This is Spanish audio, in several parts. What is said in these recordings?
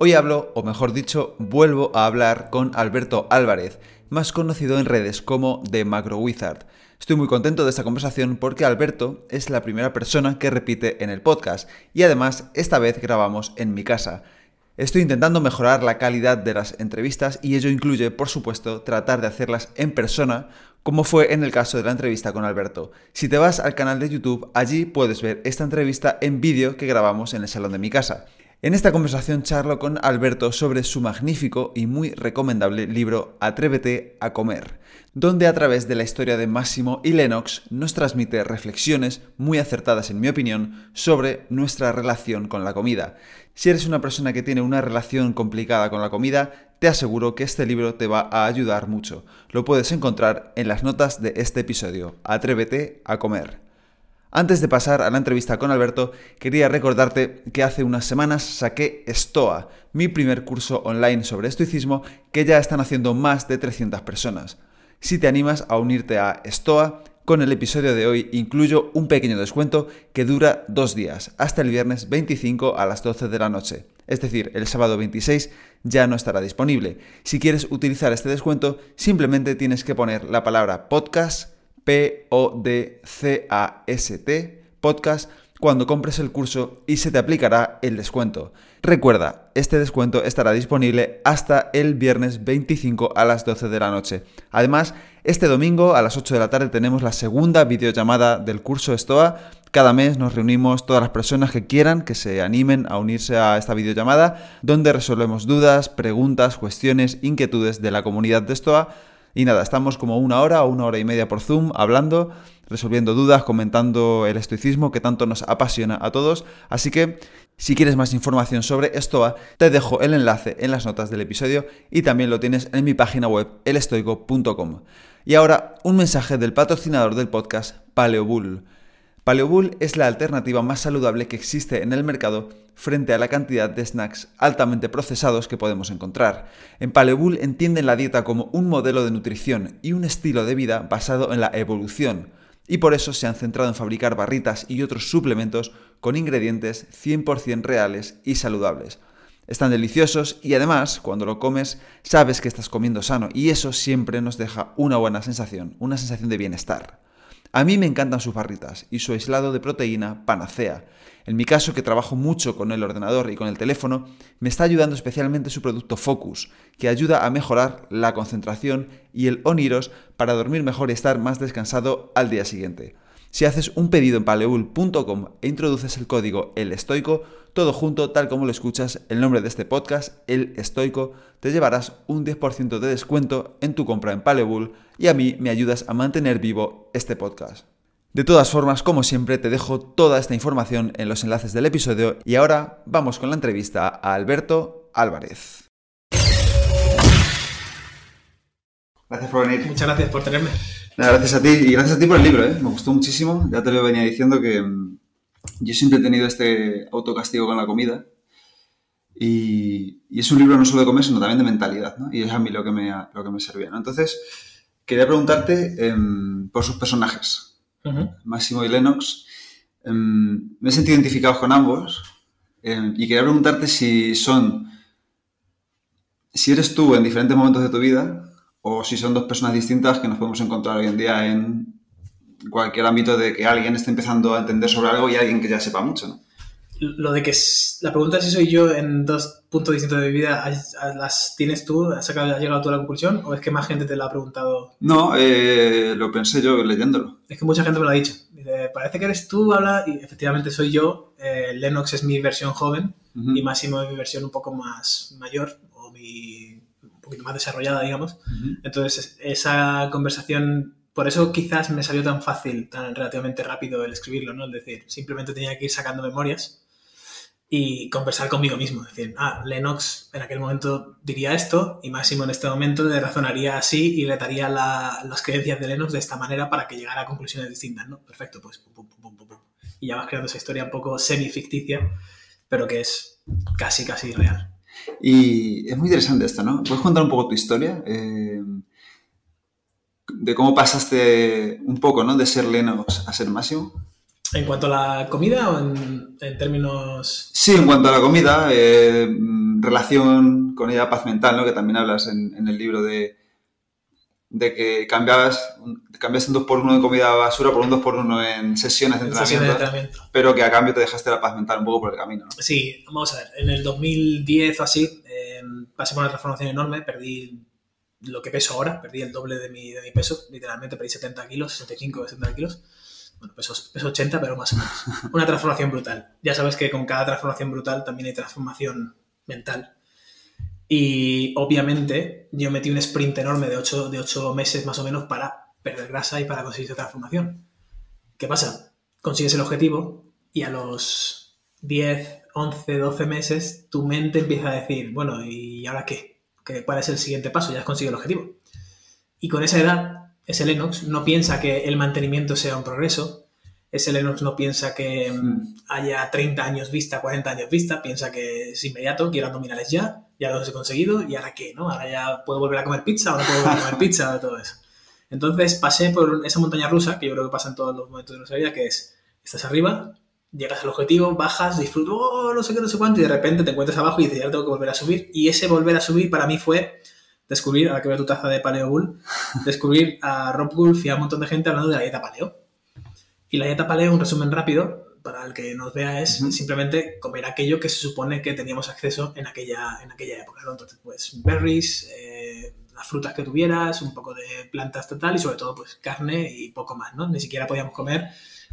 Hoy hablo, o mejor dicho, vuelvo a hablar con Alberto Álvarez, más conocido en redes como The Macro Wizard. Estoy muy contento de esta conversación porque Alberto es la primera persona que repite en el podcast y además esta vez grabamos en mi casa. Estoy intentando mejorar la calidad de las entrevistas y ello incluye, por supuesto, tratar de hacerlas en persona, como fue en el caso de la entrevista con Alberto. Si te vas al canal de YouTube, allí puedes ver esta entrevista en vídeo que grabamos en el salón de mi casa. En esta conversación charlo con Alberto sobre su magnífico y muy recomendable libro Atrévete a comer, donde a través de la historia de Máximo y Lennox nos transmite reflexiones muy acertadas en mi opinión sobre nuestra relación con la comida. Si eres una persona que tiene una relación complicada con la comida, te aseguro que este libro te va a ayudar mucho. Lo puedes encontrar en las notas de este episodio. Atrévete a comer. Antes de pasar a la entrevista con Alberto, quería recordarte que hace unas semanas saqué Stoa, mi primer curso online sobre estoicismo que ya están haciendo más de 300 personas. Si te animas a unirte a Stoa, con el episodio de hoy incluyo un pequeño descuento que dura dos días, hasta el viernes 25 a las 12 de la noche. Es decir, el sábado 26 ya no estará disponible. Si quieres utilizar este descuento, simplemente tienes que poner la palabra podcast, P-O-D-C-A-S-T, podcast, cuando compres el curso y se te aplicará el descuento. Recuerda, este descuento estará disponible hasta el viernes 25 a las 12 de la noche. Además, este domingo a las 8 de la tarde tenemos la segunda videollamada del curso Stoa. Cada mes nos reunimos todas las personas que quieran, que se animen a unirse a esta videollamada, donde resolvemos dudas, preguntas, cuestiones, inquietudes de la comunidad de Stoa. Y nada, estamos como una hora o una hora y media por Zoom hablando, resolviendo dudas, comentando el estoicismo que tanto nos apasiona a todos. Así que si quieres más información sobre Stoa, te dejo el enlace en las notas del episodio y también lo tienes en mi página web elestoico.com. Y ahora un mensaje del patrocinador del podcast, Paleobull. Paleobull es la alternativa más saludable que existe en el mercado frente a la cantidad de snacks altamente procesados que podemos encontrar. En Paleobull entienden la dieta como un modelo de nutrición y un estilo de vida basado en la evolución, y por eso se han centrado en fabricar barritas y otros suplementos con ingredientes 100% reales y saludables. Están deliciosos y además, cuando lo comes, sabes que estás comiendo sano y eso siempre nos deja una buena sensación, una sensación de bienestar. A mí me encantan sus barritas y su aislado de proteína panacea. En mi caso, que trabajo mucho con el ordenador y con el teléfono, me está ayudando especialmente su producto Focus, que ayuda a mejorar la concentración y el Oniros para dormir mejor y estar más descansado al día siguiente. Si haces un pedido en paleul.com e introduces el código El Estoico, todo junto, tal como lo escuchas, el nombre de este podcast, El Estoico, te llevarás un 10% de descuento en tu compra en Paleul y a mí me ayudas a mantener vivo este podcast. De todas formas, como siempre, te dejo toda esta información en los enlaces del episodio y ahora vamos con la entrevista a Alberto Álvarez. Gracias por venir. Muchas gracias por tenerme gracias a ti y gracias a ti por el libro, ¿eh? me gustó muchísimo. Ya te lo venía diciendo que mm, yo siempre he tenido este autocastigo con la comida y, es un libro no solo de comer, sino también de mentalidad, ¿no? Y es a mí lo que me, lo que me servía, ¿no? Entonces, quería preguntarte em, por sus personajes, Máximo y Lennox. Em, me he sentido identificados con ambos em, y quería preguntarte si son, si eres tú en diferentes momentos de tu vida o si son dos personas distintas que nos podemos encontrar hoy en día en cualquier ámbito de que alguien esté empezando a entender sobre algo y alguien que ya sepa mucho, ¿no? Lo de que la pregunta es si soy yo en dos puntos distintos de mi vida, ¿las tienes tú? ¿Has, llegado tú a la conclusión? ¿O es que más gente te lo ha preguntado? No, eh, lo pensé yo leyéndolo. Es que mucha gente me lo ha dicho. Dice, parece que eres tú, habla, y efectivamente soy yo. Eh, Lennox es mi versión joven y Máximo es mi versión un poco más mayor, o mi poquito más desarrollada, digamos. Entonces, esa conversación, por eso quizás me salió tan fácil, tan relativamente rápido el escribirlo, ¿no? Es decir, simplemente tenía que ir sacando memorias. y conversar conmigo mismo. Es decir, ah, Lennox en aquel momento diría esto y Máximo en este momento le razonaría así y le daría las creencias de Lennox de esta manera para que llegara a conclusiones distintas, ¿no? Perfecto, pues pum, pum, pum, y ya vas creando esa historia un poco semi-ficticia, pero que es casi, casi real. Y es muy interesante esto, ¿no? ¿Puedes contar un poco tu historia? Eh, de cómo pasaste un poco, ¿no? De ser Lennox a ser Máximo. ¿En cuanto a la comida o en, términos...? Sí, en cuanto a la comida, eh, relación con ella, paz mental, ¿no? Que también hablas en, el libro de, de que cambiabas, cambiaste un 2 por 1 de comida basura por un 2 por 1 en sesiones de, entrenamiento, pero que a cambio te dejaste la paz mental un poco por el camino. ¿no? Sí, vamos a ver, en el 2010 o así eh, pasé por una transformación enorme, perdí lo que peso ahora, perdí el doble de mi, de mi peso, literalmente perdí 70 kilos, 65 o 70 kilos bueno, peso, 80, pero más o menos. Una transformación brutal. Ya sabes que con cada transformación brutal también hay transformación mental. Y obviamente yo metí un sprint enorme de 8, de 8 meses más o menos para perder grasa y para conseguir esa transformación. ¿Qué pasa? Consigues el objetivo y a los 10, 11, 12 meses tu mente empieza a decir, bueno, ¿y ahora qué? ¿Cuál es el siguiente paso? Ya has conseguido el objetivo. Y con esa edad ese Lennox no piensa que el mantenimiento sea un progreso, ese Lennox no piensa que mm, haya 30 años vista, 40 años vista, piensa que es inmediato, quiero abdominales ya, ya los he conseguido, y ahora qué, ¿no? Ahora ya puedo volver a comer pizza o no puedo volver a comer pizza o todo eso. Entonces pasé por esa montaña rusa, que yo creo que pasa en todos los momentos de nuestra vida, que es, estás arriba, llegas al objetivo, bajas, disfrutas, oh, no sé qué, no sé cuánto, y de repente te encuentras abajo y dices, ya tengo que volver a subir. Y ese volver a subir para mí fue descubrir, ahora que veo tu taza de Paleo Bull, descubrir a Rob Wolf y a un montón de gente hablando de la dieta Paleo. Y la dieta Paleo, un resumen rápido, para el que nos vea, es simplemente comer aquello que se supone que teníamos acceso en aquella, en aquella época. Entonces, pues berries, eh, las frutas que tuvieras, un poco de plantas total y sobre todo pues carne y poco más, ¿no? Ni siquiera podíamos comer,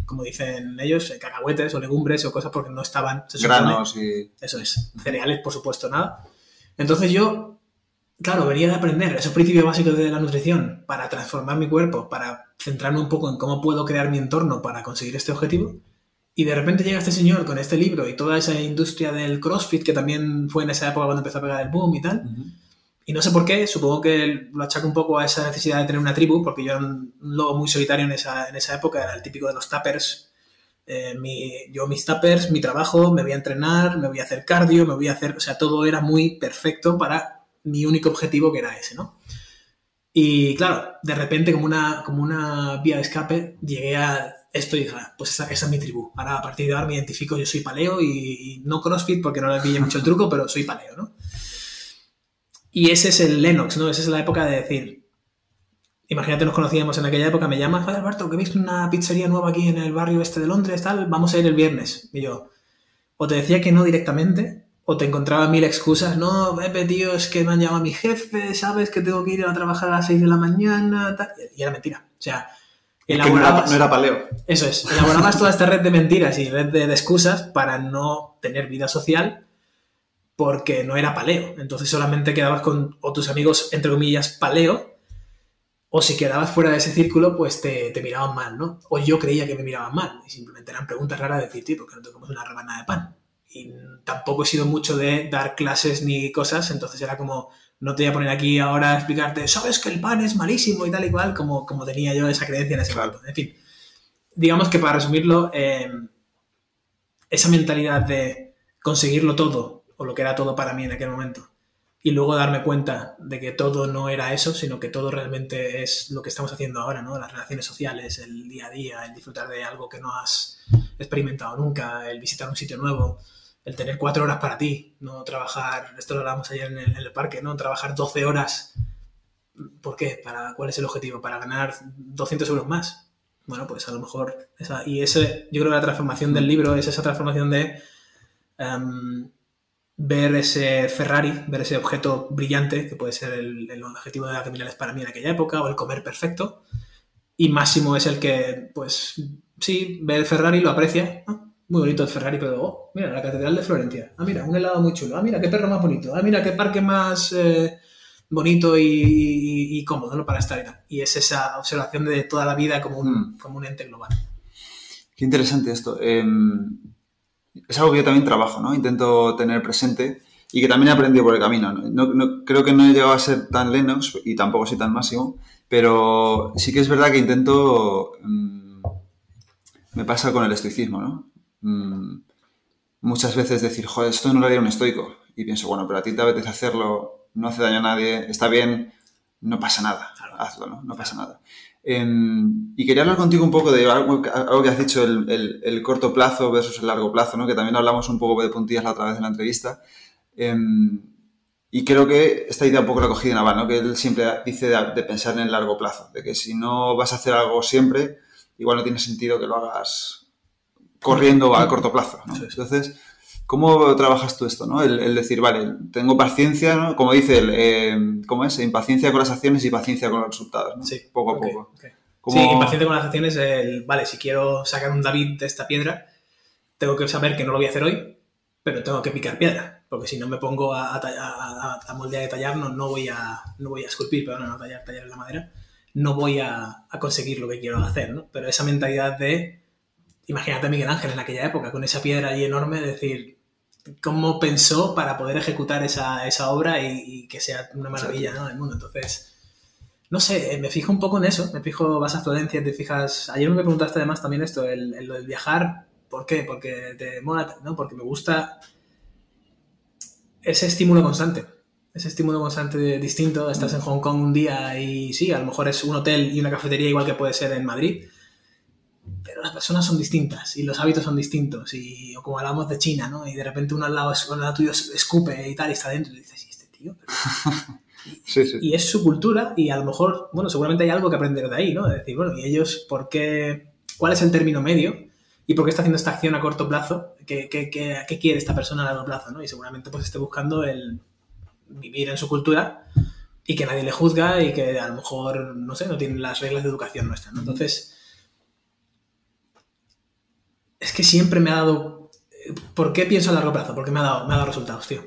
como dicen ellos, eh, cacahuetes o legumbres o cosas porque no estaban... Granos y... Eso es. Cereales, por supuesto, nada. Entonces yo claro, venía de aprender esos principios básicos de la nutrición para transformar mi cuerpo, para centrarme un poco en cómo puedo crear mi entorno para conseguir este objetivo. Y de repente llega este señor con este libro y toda esa industria del CrossFit que también fue en esa época cuando empezó a pegar el boom y tal. Y no sé por qué, supongo que lo achaco un poco a esa necesidad de tener una tribu, porque yo era un lobo muy solitario en esa, en esa época, era el típico de los tappers. Eh, mi, yo mis tappers, mi trabajo, me voy a entrenar, me voy a hacer cardio, me voy a hacer, o sea, todo era muy perfecto para mi único objetivo que era ese, ¿no? Y claro, de repente como una, como una vía de escape llegué a esto y dije, ah, pues esa, es mi tribu. Ahora a partir de ahora me identifico, yo soy paleo y, no CrossFit porque no le pillé mucho el truco, pero soy paleo, ¿no? Y ese es el Lennox, ¿no? Esa es la época de decir, imagínate nos conocíamos en aquella época, me llamas, Alberto, que visto una pizzería nueva aquí en el barrio este de Londres, tal, vamos a ir el viernes. Y yo, o te decía que no directamente, o te encontraba mil excusas. No, Pepe, tío, es que me han llamado a mi jefe, ¿sabes? Que tengo que ir a trabajar a las 6 de la mañana. Y era mentira. O sea, elaborabas. no, era, paleo. Eso es. Elaborabas toda esta red de mentiras y red de, excusas para no tener vida social porque no era paleo. Entonces solamente quedabas con o tus amigos, entre comillas, paleo. O si quedabas fuera de ese círculo, pues te, te miraban mal, ¿no? O yo creía que me miraban mal. Y simplemente eran preguntas raras de decir, tío, ¿por qué no te comes una rebanada de pan? Y tampoco he sido mucho de dar clases ni cosas, entonces era como, no te voy a poner aquí ahora a explicarte, sabes que el pan es malísimo y tal y cual, como, como tenía yo esa creencia en ese momento. En fin, digamos que para resumirlo, em, esa mentalidad de conseguirlo todo, o lo que era todo para mí en aquel momento, y luego darme cuenta de que todo no era eso, sino que todo realmente es lo que estamos haciendo ahora, ¿no? Las relaciones sociales, el día a día, el disfrutar de algo que no has experimentado nunca, el visitar un sitio nuevo, el tener cuatro horas para ti, no trabajar, esto lo hablábamos ayer en el, parque, ¿no? Trabajar 12 horas. ¿Por qué? ¿Para, ¿Cuál es el objetivo? ¿Para ganar 200 euros más? Bueno, pues a lo mejor... Y ese, yo creo que la transformación del libro es esa transformación de em, ver ese Ferrari, ver ese objeto brillante, que puede ser el, objetivo de la criminales para mí en aquella época, o el comer perfecto. Y Máximo es el que, pues, sí, ve el Ferrari, lo aprecia, muy bonito el Ferrari, pero oh, mira, la Catedral de Florencia. Ah, mira, un helado muy chulo. Ah, mira, qué perro más bonito. Ah, mira, qué parque más eh, bonito y, cómodo ¿no? para estar y tal. Y es esa observación de toda la vida como un, mm. como un ente global. Qué interesante esto. Em, es algo que yo también trabajo, ¿no? Intento tener presente y que también he aprendido por el camino. No, creo que no he llegado a ser tan Lennox y tampoco soy tan máximo, pero sí que es verdad que intento... Mm, me pasa con el estoicismo, ¿no? Mm, muchas veces decir, joder, esto no lo haría un estoico. Y pienso, bueno, pero a ti te apetece hacerlo, no hace daño a nadie, está bien, no pasa nada, hazlo, ¿no? No pasa nada. Em, y quería hablar contigo un poco de algo, que has dicho, el, corto plazo versus el largo plazo, ¿no? que también hablamos un poco de puntillas la otra vez en la entrevista. Em, y creo que esta idea un poco la cogí de Naval, ¿no? que él siempre dice de, pensar en el largo plazo, de que si no vas a hacer algo siempre, igual no tiene sentido que lo hagas corriendo a corto plazo. ¿no? Entonces, ¿Cómo trabajas tú esto? ¿no? El, decir, vale, tengo paciencia, ¿no? como dice eh, ¿cómo es? Impaciencia con las acciones y paciencia con los resultados. ¿no? Sí, poco a poco. Sí, impaciencia con las acciones, el, vale, si quiero sacar un David de esta piedra, tengo que saber que no lo voy a hacer hoy, pero tengo que picar piedra, porque si no me pongo a, a, moldear y tallar, no, no, voy a, no voy a esculpir, pero no, tallar, tallar en la madera, no voy a, conseguir lo que quiero hacer, ¿no? Pero esa mentalidad de, imagínate a Miguel Ángel en aquella época, con esa piedra ahí enorme, decir, cómo pensó para poder ejecutar esa, esa obra y, que sea una maravilla ¿no? del mundo. Entonces, no sé, me fijo un poco en eso, me fijo, vas a Florencia, te fijas, ayer me preguntaste además también esto, el, el, del viajar, ¿por qué? Porque te mola, ¿no? Porque me gusta ese estímulo constante, ese estímulo constante distinto, estás en Hong Kong un día y sí, a lo mejor es un hotel y una cafetería igual que puede ser en Madrid, pero las personas son distintas y los hábitos son distintos. Y o como hablamos de China, ¿no? Y de repente uno al lado, al lado tuyo escupe y tal, y está dentro y dices, ¿y este tío? Y, es su cultura y a lo mejor, bueno, seguramente hay algo que aprender de ahí, ¿no? De decir, bueno, ¿y ellos por qué? ¿Cuál es el término medio? ¿Y por qué está haciendo esta acción a corto plazo? ¿Qué, qué, qué, qué quiere esta persona a largo plazo? ¿no? Y seguramente pues esté buscando el vivir en su cultura y que nadie le juzga y que a lo mejor, no sé, no tienen las reglas de educación nuestra, ¿no? Entonces es que siempre me ha dado... ¿Por qué pienso a largo plazo? Porque me ha dado, me ha dado resultados, tío.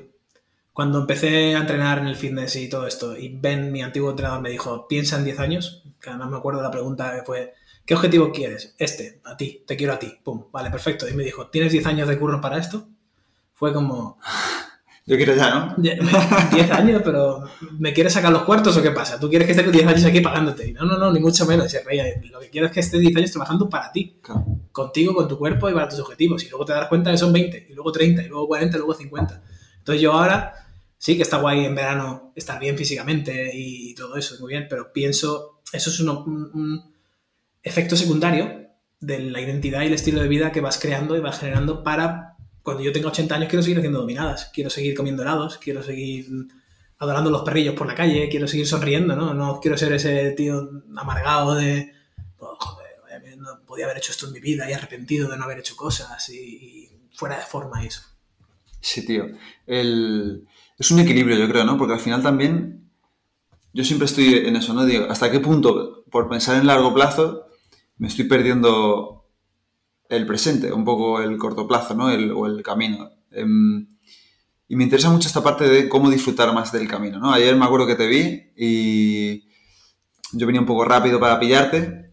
Cuando empecé a entrenar en el fitness y todo esto, y Ben, mi antiguo entrenador, me dijo, piensa en 10 años, que además me acuerdo de la pregunta que fue, ¿qué objetivo quieres? Este, a ti, te quiero a ti. Pum, vale, perfecto. Y me dijo, ¿tienes 10 años de curro para esto? Fue como, yo quiero ya, ¿no? 10 años, pero ¿me quieres sacar los cuartos o qué pasa? ¿Tú quieres que esté 10 años aquí pagándote? No, no, no, ni mucho menos. Lo que quiero es que esté 10 años trabajando para ti, contigo, con tu cuerpo y para tus objetivos. Y luego te das cuenta que son 20, y luego 30, y luego 40, y luego 50. Entonces yo ahora sí que está guay en verano estar bien físicamente y todo eso, muy bien, pero pienso, eso es un efecto secundario de la identidad y el estilo de vida que vas creando y vas generando para cuando yo tenga 80 años quiero seguir haciendo dominadas, quiero seguir comiendo helados, quiero seguir adorando los perrillos por la calle, quiero seguir sonriendo, ¿no? No quiero ser ese tío amargado de, oh, joder, no podía haber hecho esto en mi vida y arrepentido de no haber hecho cosas y, fuera de forma eso. Sí, tío. Es un equilibrio, yo creo, ¿no? Porque al final también yo siempre estoy en eso, ¿no? Digo, ¿hasta qué punto, por pensar en largo plazo, me estoy perdiendo el presente, un poco el corto plazo, ¿no? El, o el camino. Em, y me interesa mucho esta parte de cómo disfrutar más del camino, ¿no? Ayer me acuerdo que te vi y yo venía un poco rápido para pillarte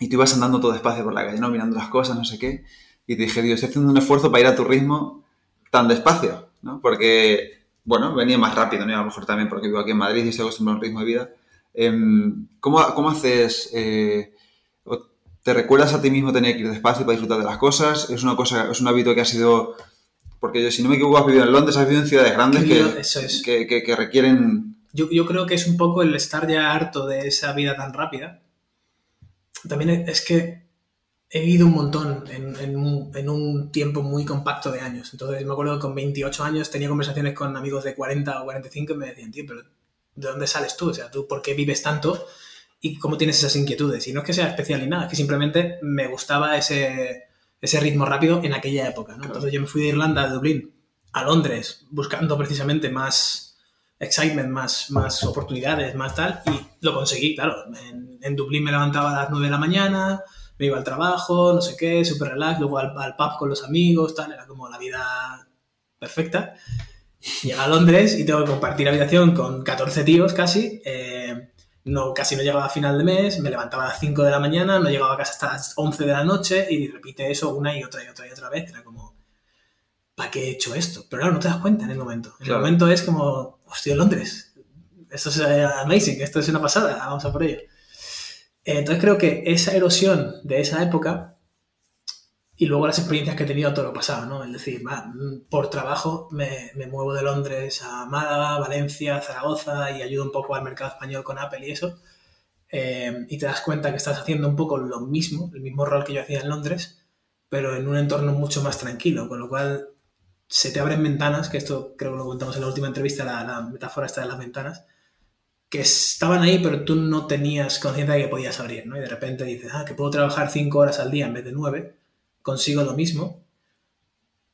y tú ibas andando todo despacio por la calle, ¿no? Mirando las cosas, no sé qué. Y te dije, Dios, estoy haciendo un esfuerzo para ir a tu ritmo tan despacio, ¿no? Porque, bueno, venía más rápido, ¿no? a lo mejor también porque vivo aquí en Madrid y estoy acostumbrado a un ritmo de vida. Em, ¿cómo, ¿cómo, haces... Eh, te recuerdas a ti mismo tener que ir despacio para disfrutar de las cosas. Es una cosa, es un hábito que ha sido. Porque yo, si no me equivoco, has vivido en Londres, has vivido en ciudades grandes que, que, requieren. Yo, yo, creo que es un poco el estar ya harto de esa vida tan rápida. También es que he vivido un montón en, en, un, en, un, tiempo muy compacto de años. Entonces me acuerdo que con 28 años tenía conversaciones con amigos de 40 o 45 y me decían, tío, pero ¿de dónde sales tú? O sea, ¿tú por qué vives tanto? Y cómo tienes esas inquietudes. Y no es que sea especial ni nada, es que simplemente me gustaba ese, ese ritmo rápido en aquella época. ¿no? Entonces yo me fui de Irlanda, de Dublín, a Londres, buscando precisamente más excitement, más, más oportunidades, más tal, y lo conseguí, claro. En, en, Dublín me levantaba a las 9 de la mañana, me iba al trabajo, no sé qué, súper relax, luego al, al, pub con los amigos, tal, era como la vida perfecta. Llegué a Londres y tengo que compartir habitación con 14 tíos casi. Eh, no, casi no llegaba a final de mes, me levantaba a las 5 de la mañana, no llegaba a casa hasta las 11 de la noche y repite eso una y otra y otra y otra vez. Era como... ¿para qué he hecho esto? Pero claro, no te das cuenta en el momento. En Claro. el momento es como, hostia, Londres, esto es eh, amazing, esto es una pasada, vamos a por ello. Eh, Entonces creo que esa erosión de esa época y luego las experiencias que he tenido todo lo pasado, ¿no? Es decir, mm, por trabajo me, me muevo de Londres a Málaga, Valencia, Zaragoza y ayudo un poco al mercado español con Apple y eso. Eh, y te das cuenta que estás haciendo un poco lo mismo, el mismo rol que yo hacía en Londres, pero en un entorno mucho más tranquilo, con lo cual se te abren ventanas, que esto creo que lo contamos en la última entrevista, la, la metáfora esta de las ventanas, que estaban ahí, pero tú no tenías conciencia de que podías abrir, ¿no? Y de repente dices, ah, que puedo trabajar cinco horas al día en vez de nueve, consigo lo mismo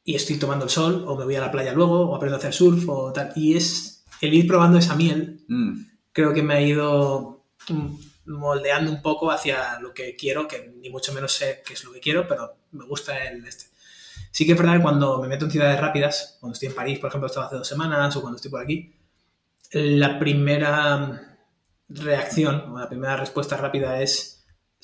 y estoy tomando el sol, o me voy a la playa luego, o aprendo a hacer surf, o tal. Y es el ir probando esa miel, Mm, creo que me ha ido mm, moldeando un poco hacia lo que quiero, que ni mucho menos sé qué es lo que quiero, pero me gusta el este. Sí que es verdad que cuando me meto en ciudades rápidas, cuando estoy en París, por ejemplo, estaba hace dos semanas, o cuando estoy por aquí, la primera reacción, o la primera respuesta rápida es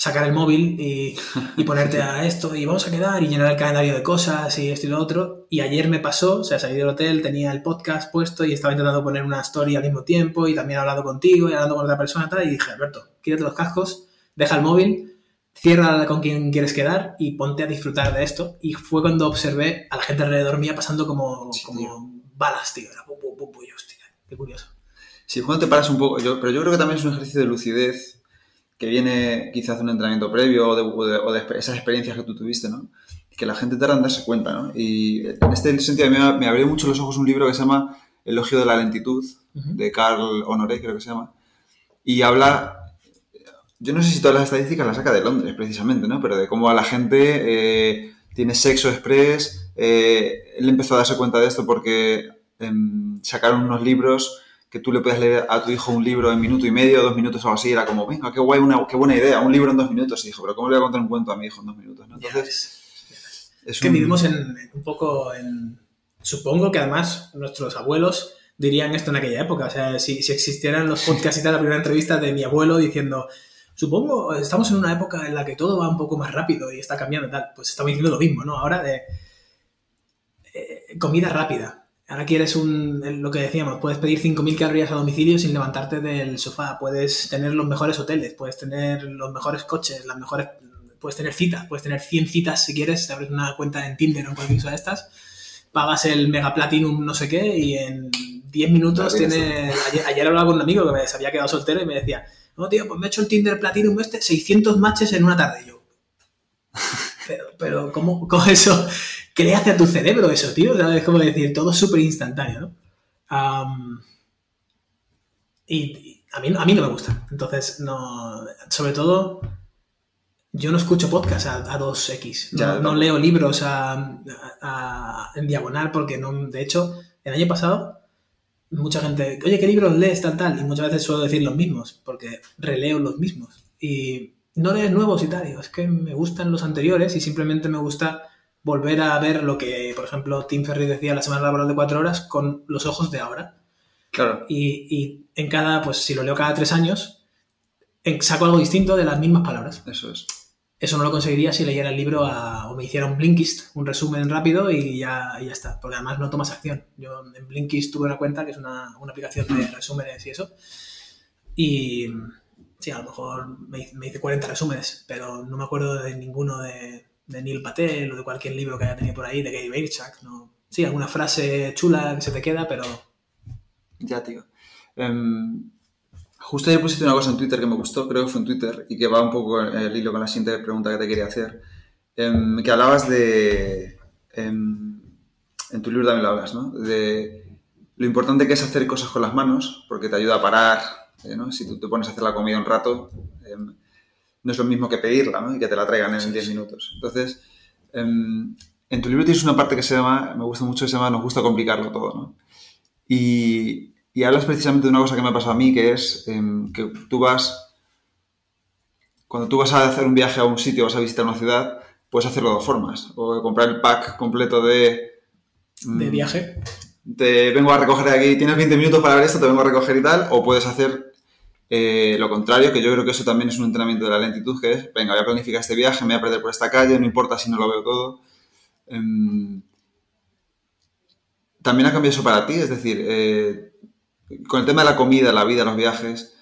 sacar el móvil y, y ponerte a esto y vamos a quedar y llenar el calendario de cosas y esto y lo otro. Y ayer me pasó, o sea, salí del hotel, tenía el podcast puesto y estaba intentando poner una story al mismo tiempo y también hablando contigo y hablando con otra persona y tal, y dije, Alberto, quítate los cascos, deja el móvil, cierra con quien quieres quedar y ponte a disfrutar de esto. Y fue cuando observé a la gente alrededor mía pasando como, Sí, como tío. balas, tío. Era pum, pum, pum, pum, y hostia, qué curioso. Sí, cuando te paras un poco, yo, pero yo creo que también es un ejercicio de lucidez que viene quizás de un entrenamiento previo o de, o de- o de esas experiencias que tú tuviste, ¿no? Que la gente tarda en darse cuenta, ¿no? Y en este sentido me, me abrió mucho los ojos un libro que se llama Elogio de la lentitud, Ujú. de Carl Honoré, creo que se llama, y habla, yo no sé si todas las estadísticas las saca de Londres precisamente, ¿no? Pero de cómo a la gente eh, tiene sexo express, eh, él empezó a darse cuenta de esto porque em, sacaron unos libros que tú le puedes leer a tu hijo un libro en minuto y medio, dos minutos o algo así, era como, venga, qué guay, una, qué buena idea, un libro en dos minutos, y dijo, pero ¿cómo le voy a contar un cuento a mi hijo en dos minutos? ¿no? Ya Entonces, ves. es Es que un- vivimos en, en un poco en... Supongo que además nuestros abuelos dirían esto en aquella época. O sea, si, si existieran los podcasts y tal, la primera entrevista de mi abuelo diciendo, supongo, estamos en una época en la que todo va un poco más rápido y está cambiando y tal. Pues estamos diciendo lo mismo, ¿no? Ahora de eh, comida rápida. Ahora quieres un, lo que decíamos, puedes pedir 5.000 calorías a domicilio sin levantarte del sofá, puedes tener los mejores hoteles, puedes tener los mejores coches, las mejores, puedes tener citas, puedes tener 100 citas si quieres, te abres una cuenta en Tinder o en cualquier cosa de estas, pagas el Mega Platinum no sé qué y en 10 minutos tienes. Ayer, ayer hablaba con un amigo que me se había quedado soltero y me decía, no tío, pues me he hecho el Tinder Platinum este, 600 matches en una tarde. Y yo, pero, pero ¿cómo, cómo eso? ¿Qué le hace a tu cerebro eso, tío? ¿Sabes? Es como decir, todo súper instantáneo, ¿no? Y, a, mí, a mí no me gusta. Entonces, no. Sobre todo, yo no escucho podcast a, a 2X. No, Ya, no no. leo libros a, a- a- en diagonal porque no. De hecho, el año pasado, mucha gente, oye, ¿qué libros lees tal, tal? Y muchas veces suelo decir los mismos porque releo los mismos. Y no lees nuevos y tal. Digo, es que me gustan los anteriores y simplemente me gusta volver a ver lo que, por ejemplo, Tim Ferriss decía la semana laboral de cuatro horas con los ojos de ahora. Claro, Y, y en cada, pues si lo leo cada tres años, saco algo distinto de las mismas palabras. eso es. Eso no lo conseguiría si leyera el libro a- o me hiciera un Blinkist, un resumen rápido y ya, y ya está. Porque además no tomas acción. Yo en Blinkist tuve una cuenta que es una, una aplicación de resúmenes y eso. Y sí, a lo mejor me, me hice 40 resúmenes, pero no me acuerdo de ninguno de, de Neil Patel o de cualquier libro que haya tenido por ahí, de Gary Vaynerchuk. No. Sí, alguna frase chula que se te queda, pero Ya, tío. Em, justo ayer pusiste una cosa en Twitter que me gustó, creo que fue en Twitter, y que va un poco el hilo con la siguiente pregunta que te quería hacer. Em, que hablabas de. em, en tu libro también lo hablas, ¿no? De lo importante que es hacer cosas con las manos, porque te ayuda a parar, eh, ¿no? Si tú te pones a hacer la comida un rato, no es lo mismo que pedirla, ¿no? Y que te la traigan en 10 minutos. Entonces, em, en tu libro tienes una parte que se llama, me gusta mucho, que se llama Nos gusta complicarlo todo, ¿no? Y, y hablas precisamente de una cosa que me ha pasado a mí, que es em, que tú vas, cuando tú vas a hacer un viaje a un sitio, vas a visitar una ciudad, puedes hacerlo de dos formas. O comprar el pack completo de... mm, de viaje. Te vengo a recoger de aquí, tienes 20 minutos para ver esto, te vengo a recoger y tal. O puedes hacer eh, lo contrario, que yo creo que eso también es un entrenamiento de la lentitud, que es, venga, voy a planificar este viaje, me voy a perder por esta calle, no importa si no lo veo todo. Em, también ha cambiado eso para ti, es decir, eh, con el tema de la comida, la vida, los viajes,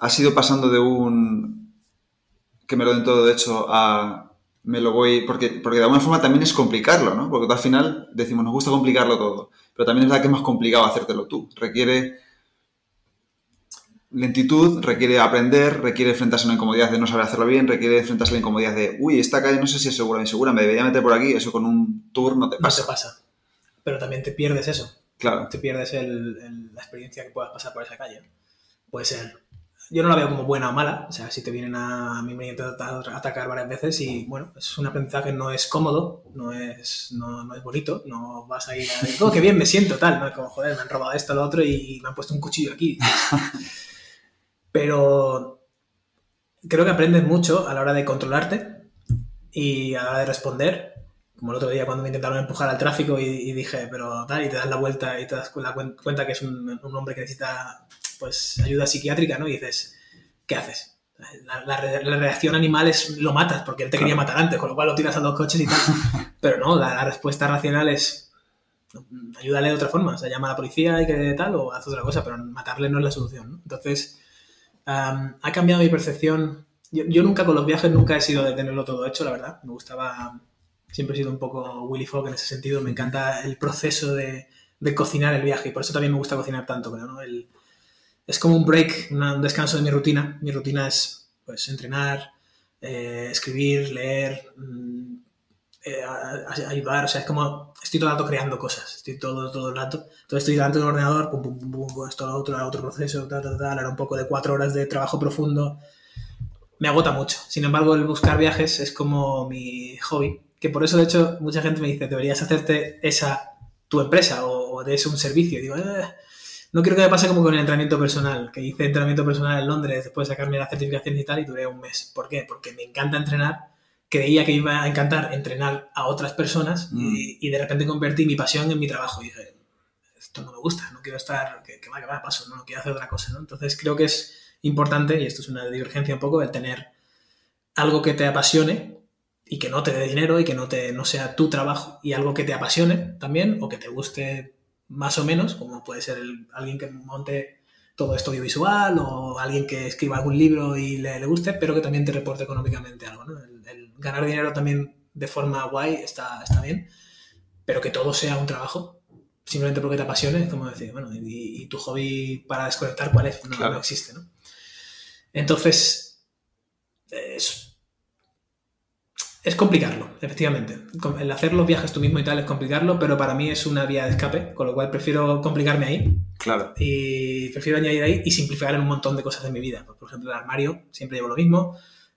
has ido pasando de un que me lo den todo de hecho a me lo voy, porque, porque de alguna forma también es complicarlo, ¿no? Porque al final decimos, nos gusta complicarlo todo, pero también es la que es más complicado hacértelo tú. Requiere lentitud, requiere aprender, requiere enfrentarse a una incomodidad de no saber hacerlo bien, requiere enfrentarse a la incomodidad de, uy, esta calle no sé si es segura o insegura, me debería meter por aquí, eso con un tour no te pasa. No te pasa. Pero también te pierdes eso. Claro. Te pierdes la experiencia que puedas pasar por esa calle. Puede ser yo no la veo como buena o mala. O sea, si te vienen a, mí me a atacar varias veces y bueno, es un aprendizaje, no es cómodo, no es, no, es bonito, no vas a ir a decir, oh, qué bien me siento, tal, ¿no? Como, joder, me han robado esto, lo otro y me han puesto un cuchillo aquí. Pero creo que aprendes mucho a la hora de controlarte y a la hora de responder. Como el otro día cuando me intentaron empujar al tráfico y, dije, pero tal, y te das la vuelta y te das cuenta que es un, un hombre que necesita pues ayuda psiquiátrica, ¿no? Y dices, ¿qué haces? La, reacción animal es lo matas porque él te quería matar antes, con lo cual lo tiras a los coches y tal. Pero no, la, respuesta racional es ayúdale de otra forma, o sea, llama a la policía y que tal, o haz otra cosa, pero matarle no es la solución. ¿no? Entonces, ha cambiado mi percepción. Yo, nunca con los viajes nunca he sido de tenerlo todo hecho, la verdad. Me gustaba, siempre he sido un poco Willy Fogg en ese sentido. Me encanta el proceso de, cocinar el viaje y por eso también me gusta cocinar tanto, pero ¿no? El, es como un break, un descanso de mi rutina. Mi rutina es pues entrenar, eh, escribir, leer, mm, eh, ayudar, o sea, es como estoy todo el rato creando cosas, estoy todo, todo el rato. Entonces estoy delante de un ordenador, pum, pum, pum, esto, lo otro, otro proceso, tal, tal, tal, un poco de cuatro horas de trabajo profundo. Me agota mucho. Sin embargo, el buscar viajes es como mi hobby, que por eso, de hecho, mucha gente me dice, deberías hacerte esa tu empresa o, de eso un servicio. Y digo, eh, no quiero que me pase como con el entrenamiento personal, que hice entrenamiento personal en Londres después de sacarme las certificaciones y tal y duré un mes. ¿Por qué? Porque me encanta entrenar, creía que iba a encantar entrenar a otras personas y, mm. de repente convertí mi pasión en mi trabajo y dije, esto no me gusta, no quiero estar, que, que va, que va, paso, no, quiero hacer otra cosa, ¿no? Entonces creo que es importante, y esto es una divergencia un poco, el tener algo que te apasione y que no te dé dinero y que no, te, no sea tu trabajo y algo que te apasione también o que te guste más o menos, como puede ser alguien que monte todo esto audiovisual o alguien que escriba algún libro y le, guste, pero que también te reporte económicamente algo. ¿no? El, ganar dinero también de forma guay está, está bien, pero que todo sea un trabajo, simplemente porque te apasione, como decir, bueno, y, tu hobby para desconectar, ¿cuál es? No, no existe, ¿no? Entonces, es es complicarlo, efectivamente. El hacer los viajes tú mismo y tal es complicarlo, pero para mí es una vía de escape, con lo cual prefiero complicarme ahí. Claro. Y prefiero añadir ahí y simplificar en un montón de cosas de mi vida. Pues, por ejemplo, el armario, siempre llevo lo mismo.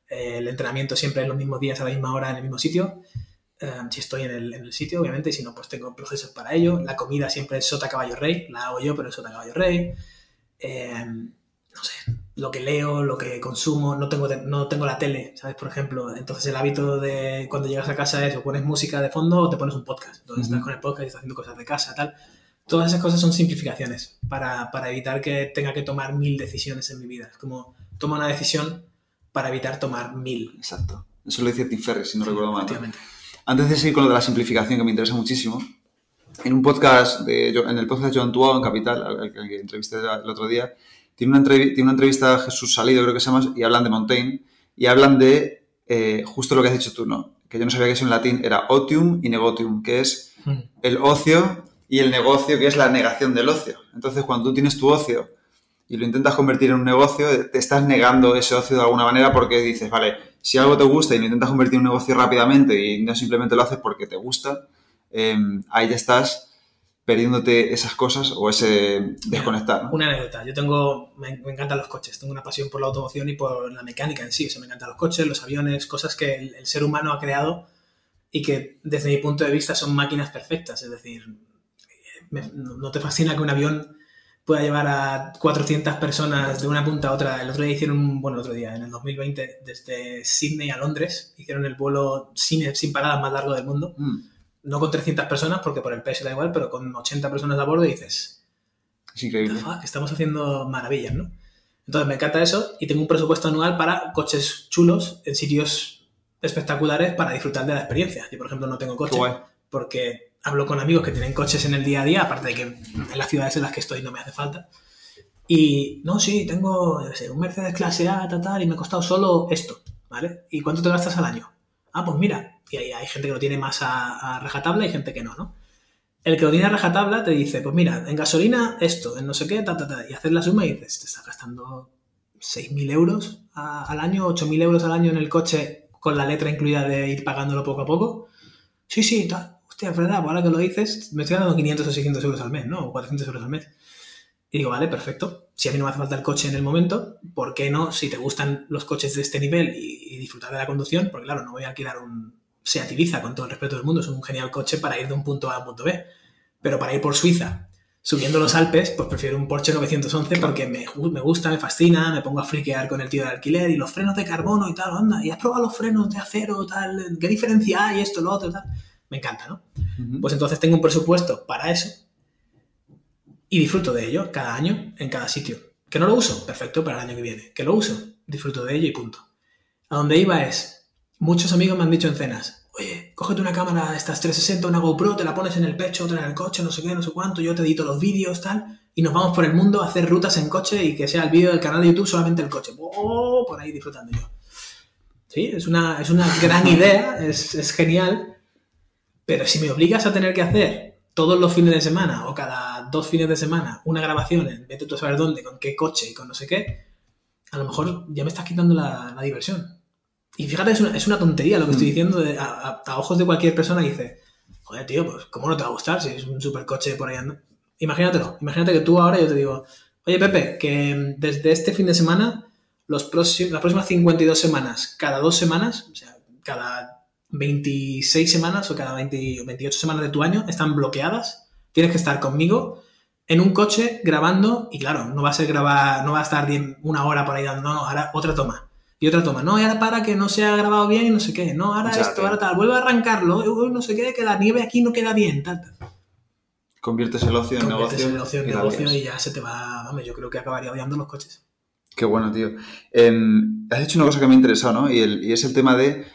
Eh, el entrenamiento siempre en los mismos días, a la misma hora, en el mismo sitio. Eh, si estoy en el, sitio, obviamente, y si no, pues tengo procesos para ello. La comida siempre es sota caballo rey, la hago yo, pero es sota caballo rey. Eh, no sé, lo que leo, lo que consumo, no tengo, no tengo la tele, ¿sabes? Por ejemplo, entonces el hábito de cuando llegas a casa es o pones música de fondo o te pones un podcast. Entonces estás con el podcast y estás haciendo cosas de casa, tal. Todas esas cosas son simplificaciones para, para, evitar que tenga que tomar mil decisiones en mi vida. Es como, toma una decisión para evitar tomar mil. Exacto. Eso lo dice Tim Ferriss, si no recuerdo mal. Antes de seguir con lo de la simplificación, que me interesa muchísimo, en un podcast, de, en el podcast de Joan Tuao, en Capital, al que entrevisté el otro día, tiene una, tiene una entrevista a Jesús Salido, creo que se llama, y hablan de Montaigne, y hablan de eh, justo lo que has dicho tú, ¿no? Que yo no sabía que eso en latín era otium y negotium, que es hmm. el ocio y el negocio, que es la negación del ocio. Entonces, cuando tú tienes tu ocio y lo intentas convertir en un negocio, te estás negando ese ocio de alguna manera porque dices, vale, si algo te gusta y lo intentas convertir en un negocio rápidamente y no simplemente lo haces porque te gusta, eh, ahí ya estás perdiéndote esas cosas o ese desconectar. Una anécdota. Yo tengo, me, encantan los coches, tengo una pasión por la automoción y por la mecánica en sí. O me encantan los coches, los aviones, cosas que el, ser humano ha creado y que desde mi punto de vista son máquinas perfectas. Es decir, no te fascina que un avión pueda llevar a 400 personas de una punta a otra. El otro día hicieron bueno, el otro día, en el 2020, desde Sydney a Londres, hicieron el vuelo sin, sin paradas más largo del mundo. Mm no con 300 personas, porque por el peso da igual, pero con 80 personas a bordo y dices... Es increíble. estamos haciendo maravillas, ¿no? Entonces me encanta eso y tengo un presupuesto anual para coches chulos en sitios espectaculares para disfrutar de la experiencia. Yo, por ejemplo, no tengo coche porque hablo con amigos que tienen coches en el día a día, aparte de que en las ciudades en las que estoy no me hace falta. Y no, sí, tengo un Mercedes clase A, tal, tal, y me ha costado solo esto, ¿vale? ¿Y cuánto te gastas al año? Ah, pues mira, y hay, hay gente que lo tiene más a, a rajatabla y gente que no, ¿no? El que lo tiene a rajatabla te dice, pues mira, en gasolina esto, en no sé qué, ta, ta, ta, y haces la suma y dices, te estás gastando 6.000 euros al año, 8.000 euros al año en el coche con la letra incluida de ir pagándolo poco a poco. Sí, sí, tal. Es verdad, pues ahora que lo dices, me estoy ganando 500 o 600 euros al mes, ¿no? O 400 euros al mes. Y digo, vale, perfecto. Si a mí no me hace falta el coche en el momento, ¿por qué no? Si te gustan los coches de este nivel y, y disfrutar de la conducción, porque claro, no voy a alquilar un, Seat Ibiza, con todo el respeto del mundo, es un genial coche para ir de un punto A a un punto B. Pero para ir por Suiza, subiendo los Alpes, pues prefiero un Porsche 911 porque me, me gusta, me fascina, me pongo a friquear con el tío de alquiler y los frenos de carbono y tal, anda, y has probado los frenos de acero, tal, qué diferencia hay, esto, lo otro, tal. Me encanta, ¿no? Pues entonces tengo un presupuesto para eso y disfruto de ello cada año en cada sitio. ¿Que no lo uso? Perfecto para el año que viene. ¿Que lo uso? Disfruto de ello y punto. A donde iba es, muchos amigos me han dicho en cenas, oye, cógete una cámara de estas 360, una GoPro, te la pones en el pecho, otra en el coche, no sé qué, no sé cuánto, yo te edito los vídeos, tal, y nos vamos por el mundo a hacer rutas en coche y que sea el vídeo del canal de YouTube solamente el coche. ¡Oh! Por ahí disfrutando yo. Sí, es una, es una gran idea, es, es genial, pero si me obligas a tener que hacer todos los fines de semana o cada dos fines de semana una grabación en vete tú a saber dónde, con qué coche y con no sé qué, a lo mejor ya me estás quitando la, la diversión. Y fíjate, es una, es una tontería lo que estoy diciendo de- a, ojos de cualquier persona y dice, joder, tío, pues ¿cómo no te va a gustar si es un supercoche por ahí andando? Imagínatelo, imagínate que tú ahora yo te digo, oye Pepe, que desde este fin de semana, los próximos, las próximas 52 semanas, cada dos semanas, o sea, cada 26 semanas o cada 20 o 28 semanas de tu año están bloqueadas, tienes que estar conmigo en un coche grabando y claro, no va a ser grabar, no va a estar diez- una hora por ahí dando, no, no, ahora otra toma. Y otra toma, no, y ahora para que no se ha grabado bien y no sé qué, no, ahora esto, ahora tal, vuelve a arrancarlo, no sé qué, que la nieve aquí no queda bien, tal, tal. Conviertes el ocio en Conviertes negocio. el ocio en negocio y ya se te va, vamos, yo creo que acabaría odiando los coches. Qué bueno, tío. Em, has dicho una cosa que me ha interesado, ¿no? Y, el- y es el tema de...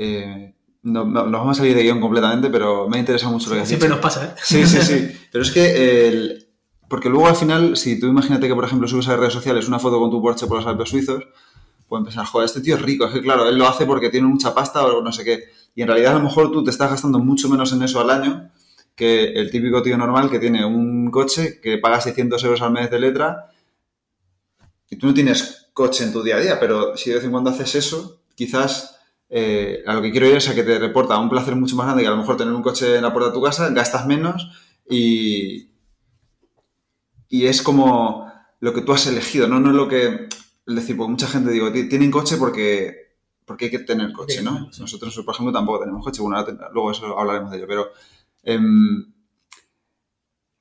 eh, no, no- nos vamos a salir de guion completamente, pero me ha interesado mucho lo que has Siempre dicho. nos pasa, ¿eh? Sí, sí, sí. Pero es que... el- porque luego al final, si tú imagínate que, por ejemplo, subes a redes sociales una foto con tu Porsche por los Alpes suizos, pueden pensar, joder, este tío es rico. Es que, claro, él lo hace porque tiene mucha pasta o no sé qué. Y en realidad, a lo mejor tú te estás gastando mucho menos en eso al año que el típico tío normal que tiene un coche que paga 600 euros al mes de letra y tú no tienes coche en tu día a día, pero si de vez en cuando haces eso, quizás eh, a lo que quiero ir es a que te reporta un placer mucho más grande que a lo mejor tener un coche en la puerta de tu casa, gastas menos y, y es como lo que tú has elegido, no, no es lo que... Es decir, pues mucha gente digo, "Ti- tienen coche porque, porque hay que tener coche, ¿no? Nosotros, por ejemplo, tampoco tenemos coche, bueno, ahora luego eso hablaremos de ello, pero em,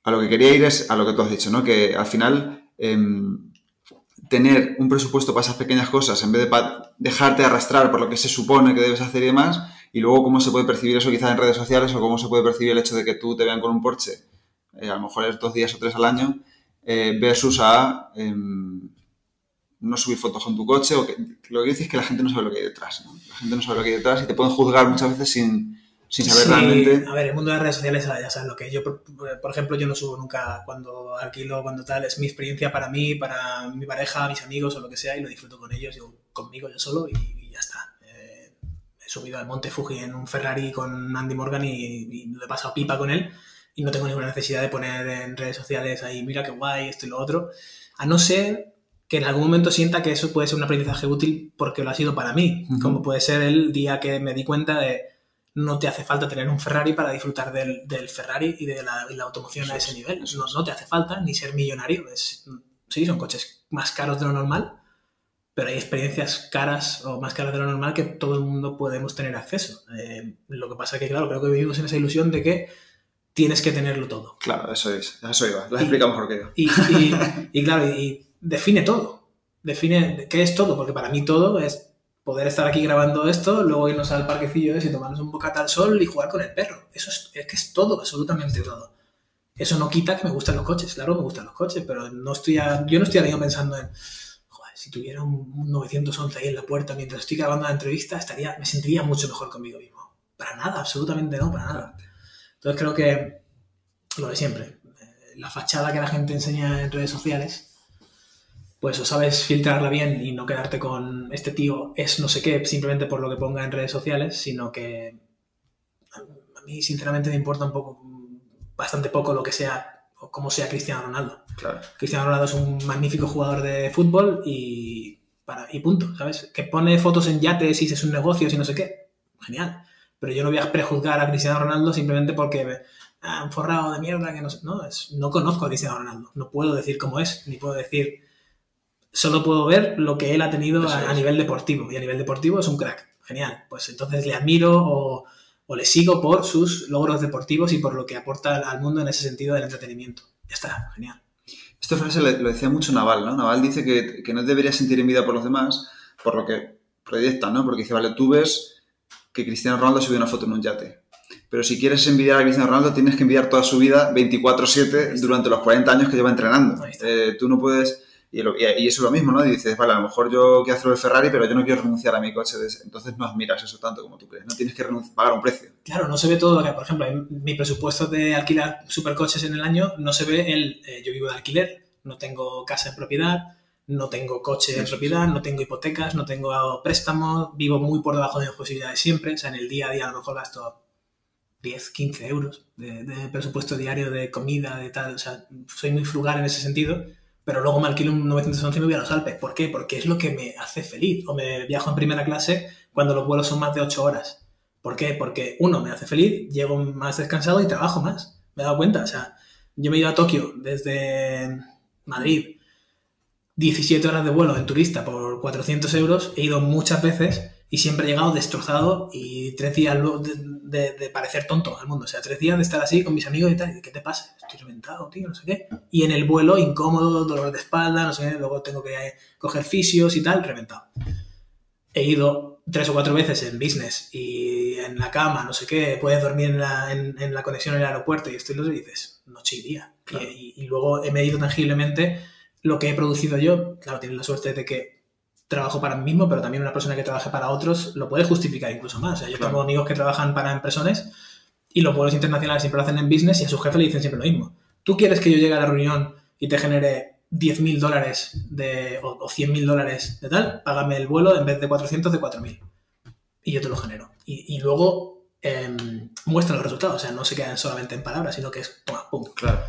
a lo que quería ir es a lo que tú has dicho, ¿no? Que al final em, tener un presupuesto para esas pequeñas cosas en vez de dejarte arrastrar por lo que se supone que debes hacer y demás, y luego cómo se puede percibir eso quizás en redes sociales o cómo se puede percibir el hecho de que tú te vean con un Porsche, eh, a lo mejor es dos días o tres al año, eh, versus a em, no subir fotos con tu coche, o que lo que dices es que la gente no sabe lo que hay detrás, ¿no? La gente no sabe lo que hay detrás y te pueden juzgar muchas veces sin, sin saber Sí, realmente... A ver, el mundo de las redes sociales ya sabes lo que es. Yo, por, por ejemplo, yo no subo nunca cuando alquilo, cuando tal. Es mi experiencia para mí, para mi pareja, mis amigos o lo que sea y lo disfruto con ellos, yo conmigo, yo solo y, y ya está. Eh, he subido al Monte Fuji en un Ferrari con Andy Morgan y, y lo he pasado pipa con él y no tengo ninguna necesidad de poner en redes sociales ahí, mira qué guay, esto y lo otro. A no ser que en algún momento sienta que eso puede ser un aprendizaje útil porque lo ha sido para mí, Ujú. como puede ser el día que me di cuenta de no te hace falta tener un Ferrari para disfrutar del, del Ferrari y de la, y la automoción a es, ese nivel. No, es. no te hace falta ni ser millonario. Es, sí, son coches más caros de lo normal, pero hay experiencias caras o más caras de lo normal que todo el mundo podemos tener acceso. Eh, lo que pasa que, claro, creo que vivimos en esa ilusión de que tienes que tenerlo todo. Claro, eso es, eso iba, lo que yo. Y, y- y claro, y define todo. Define qué es todo, porque para mí todo es poder estar aquí grabando esto, luego irnos al parquecillo ese tomarnos un bocata al sol y jugar con el perro. Eso es, es que es todo, absolutamente todo. Eso no quita que me gustan los coches, claro, me gustan los coches, pero no estoy a- yo no estoy ahora pensando en, joder, si tuviera un, un 911 ahí en la puerta mientras estoy grabando la entrevista, estaría, me sentiría mucho mejor conmigo mismo. Para nada, absolutamente no, para nada. Entonces creo que lo de siempre, eh, la fachada que la gente enseña en redes sociales, pues o sabes filtrarla bien y no quedarte con este tío es no sé qué simplemente por lo que ponga en redes sociales, sino que a mí sinceramente me importa un poco, bastante poco lo que sea o cómo sea Cristiano Ronaldo. Claro. Cristiano Ronaldo es un magnífico jugador de fútbol y, para, y punto, ¿sabes? Que pone fotos en yates y es un negocio y no sé qué. Genial. Pero yo no voy a prejuzgar a Cristiano Ronaldo simplemente porque ah, un forrado de mierda que no sé. No, es, no conozco a Cristiano Ronaldo. No puedo decir cómo es, ni puedo decir. Solo puedo ver lo que él ha tenido a, a, nivel deportivo. Y a nivel deportivo es un crack. Genial. Pues entonces le admiro o, o le sigo por sus logros deportivos y por lo que aporta al mundo en ese sentido del entretenimiento. Ya está, genial. Esta frase lo decía mucho Naval, ¿no? Naval dice que, que no deberías sentir envidia por los demás por lo que proyectan, ¿no? Porque dice, vale, tú ves que Cristiano Ronaldo subió una foto en un yate. Pero si quieres envidiar a Cristiano Ronaldo, tienes que envidiar toda su vida 24-7 durante los 40 años que lleva entrenando. Eh, tú no puedes... Y, lo, y, y, eso es lo mismo, ¿no? Y dices, vale, a lo mejor yo quiero hacer el Ferrari, pero yo no quiero renunciar a mi coche. Entonces no admiras eso tanto como tú crees. No tienes que pagar un precio. Claro, no se ve todo lo que, por ejemplo, en mi presupuesto de alquilar supercoches en el año, no se ve el... Eh, yo vivo de alquiler, no tengo casa en propiedad, no tengo coche en propiedad, no tengo hipotecas, no tengo préstamos, vivo muy por debajo de mis posibilidades siempre. O sea, en el día a día a lo mejor gasto 10, 15 euros de, de, presupuesto diario de comida, de tal. O sea, soy muy frugal en ese sentido, pero luego me alquilo un 911 y me voy a los Alpes. ¿Por qué? Porque es lo que me hace feliz. O me viajo en primera clase cuando los vuelos son más de 8 horas. ¿Por qué? Porque uno, me hace feliz, llego más descansado y trabajo más. Me he dado cuenta. O sea, yo me he ido a Tokio desde Madrid 17 horas de vuelo en turista por 400 euros, he ido muchas veces y siempre he llegado destrozado y tres días de, de, de, parecer tonto al mundo. O sea, tres días de estar así con mis amigos y tal. ¿Qué te pasa? Estoy reventado, tío, no sé qué. Y en el vuelo, incómodo, dolor de espalda, no sé qué. Luego tengo que coger fisios y tal, reventado. He ido tres o cuatro veces en business y en la cama, no sé qué. Puedes dormir en la, en, en la conexión en el aeropuerto y estoy los dices, noche y día. Claro. Y, y, y luego he medido tangiblemente lo que he producido yo, claro, tienes la suerte de que trabajo para mí mismo, pero también una persona que trabaje para otros lo puede justificar incluso más. O sea, yo claro. tengo amigos que trabajan para impresones y los vuelos internacionales siempre lo hacen en business y a su jefe le dicen siempre lo mismo. Tú quieres que yo llegue a la reunión y te genere 10 mil dólares de, o, o 100 mil dólares de tal, págame el vuelo en vez de 400 de 4 mil. Y yo te lo genero. Y, y luego eh, muestra los resultados. O sea, no se quedan solamente en palabras, sino que es pum, pum. Claro.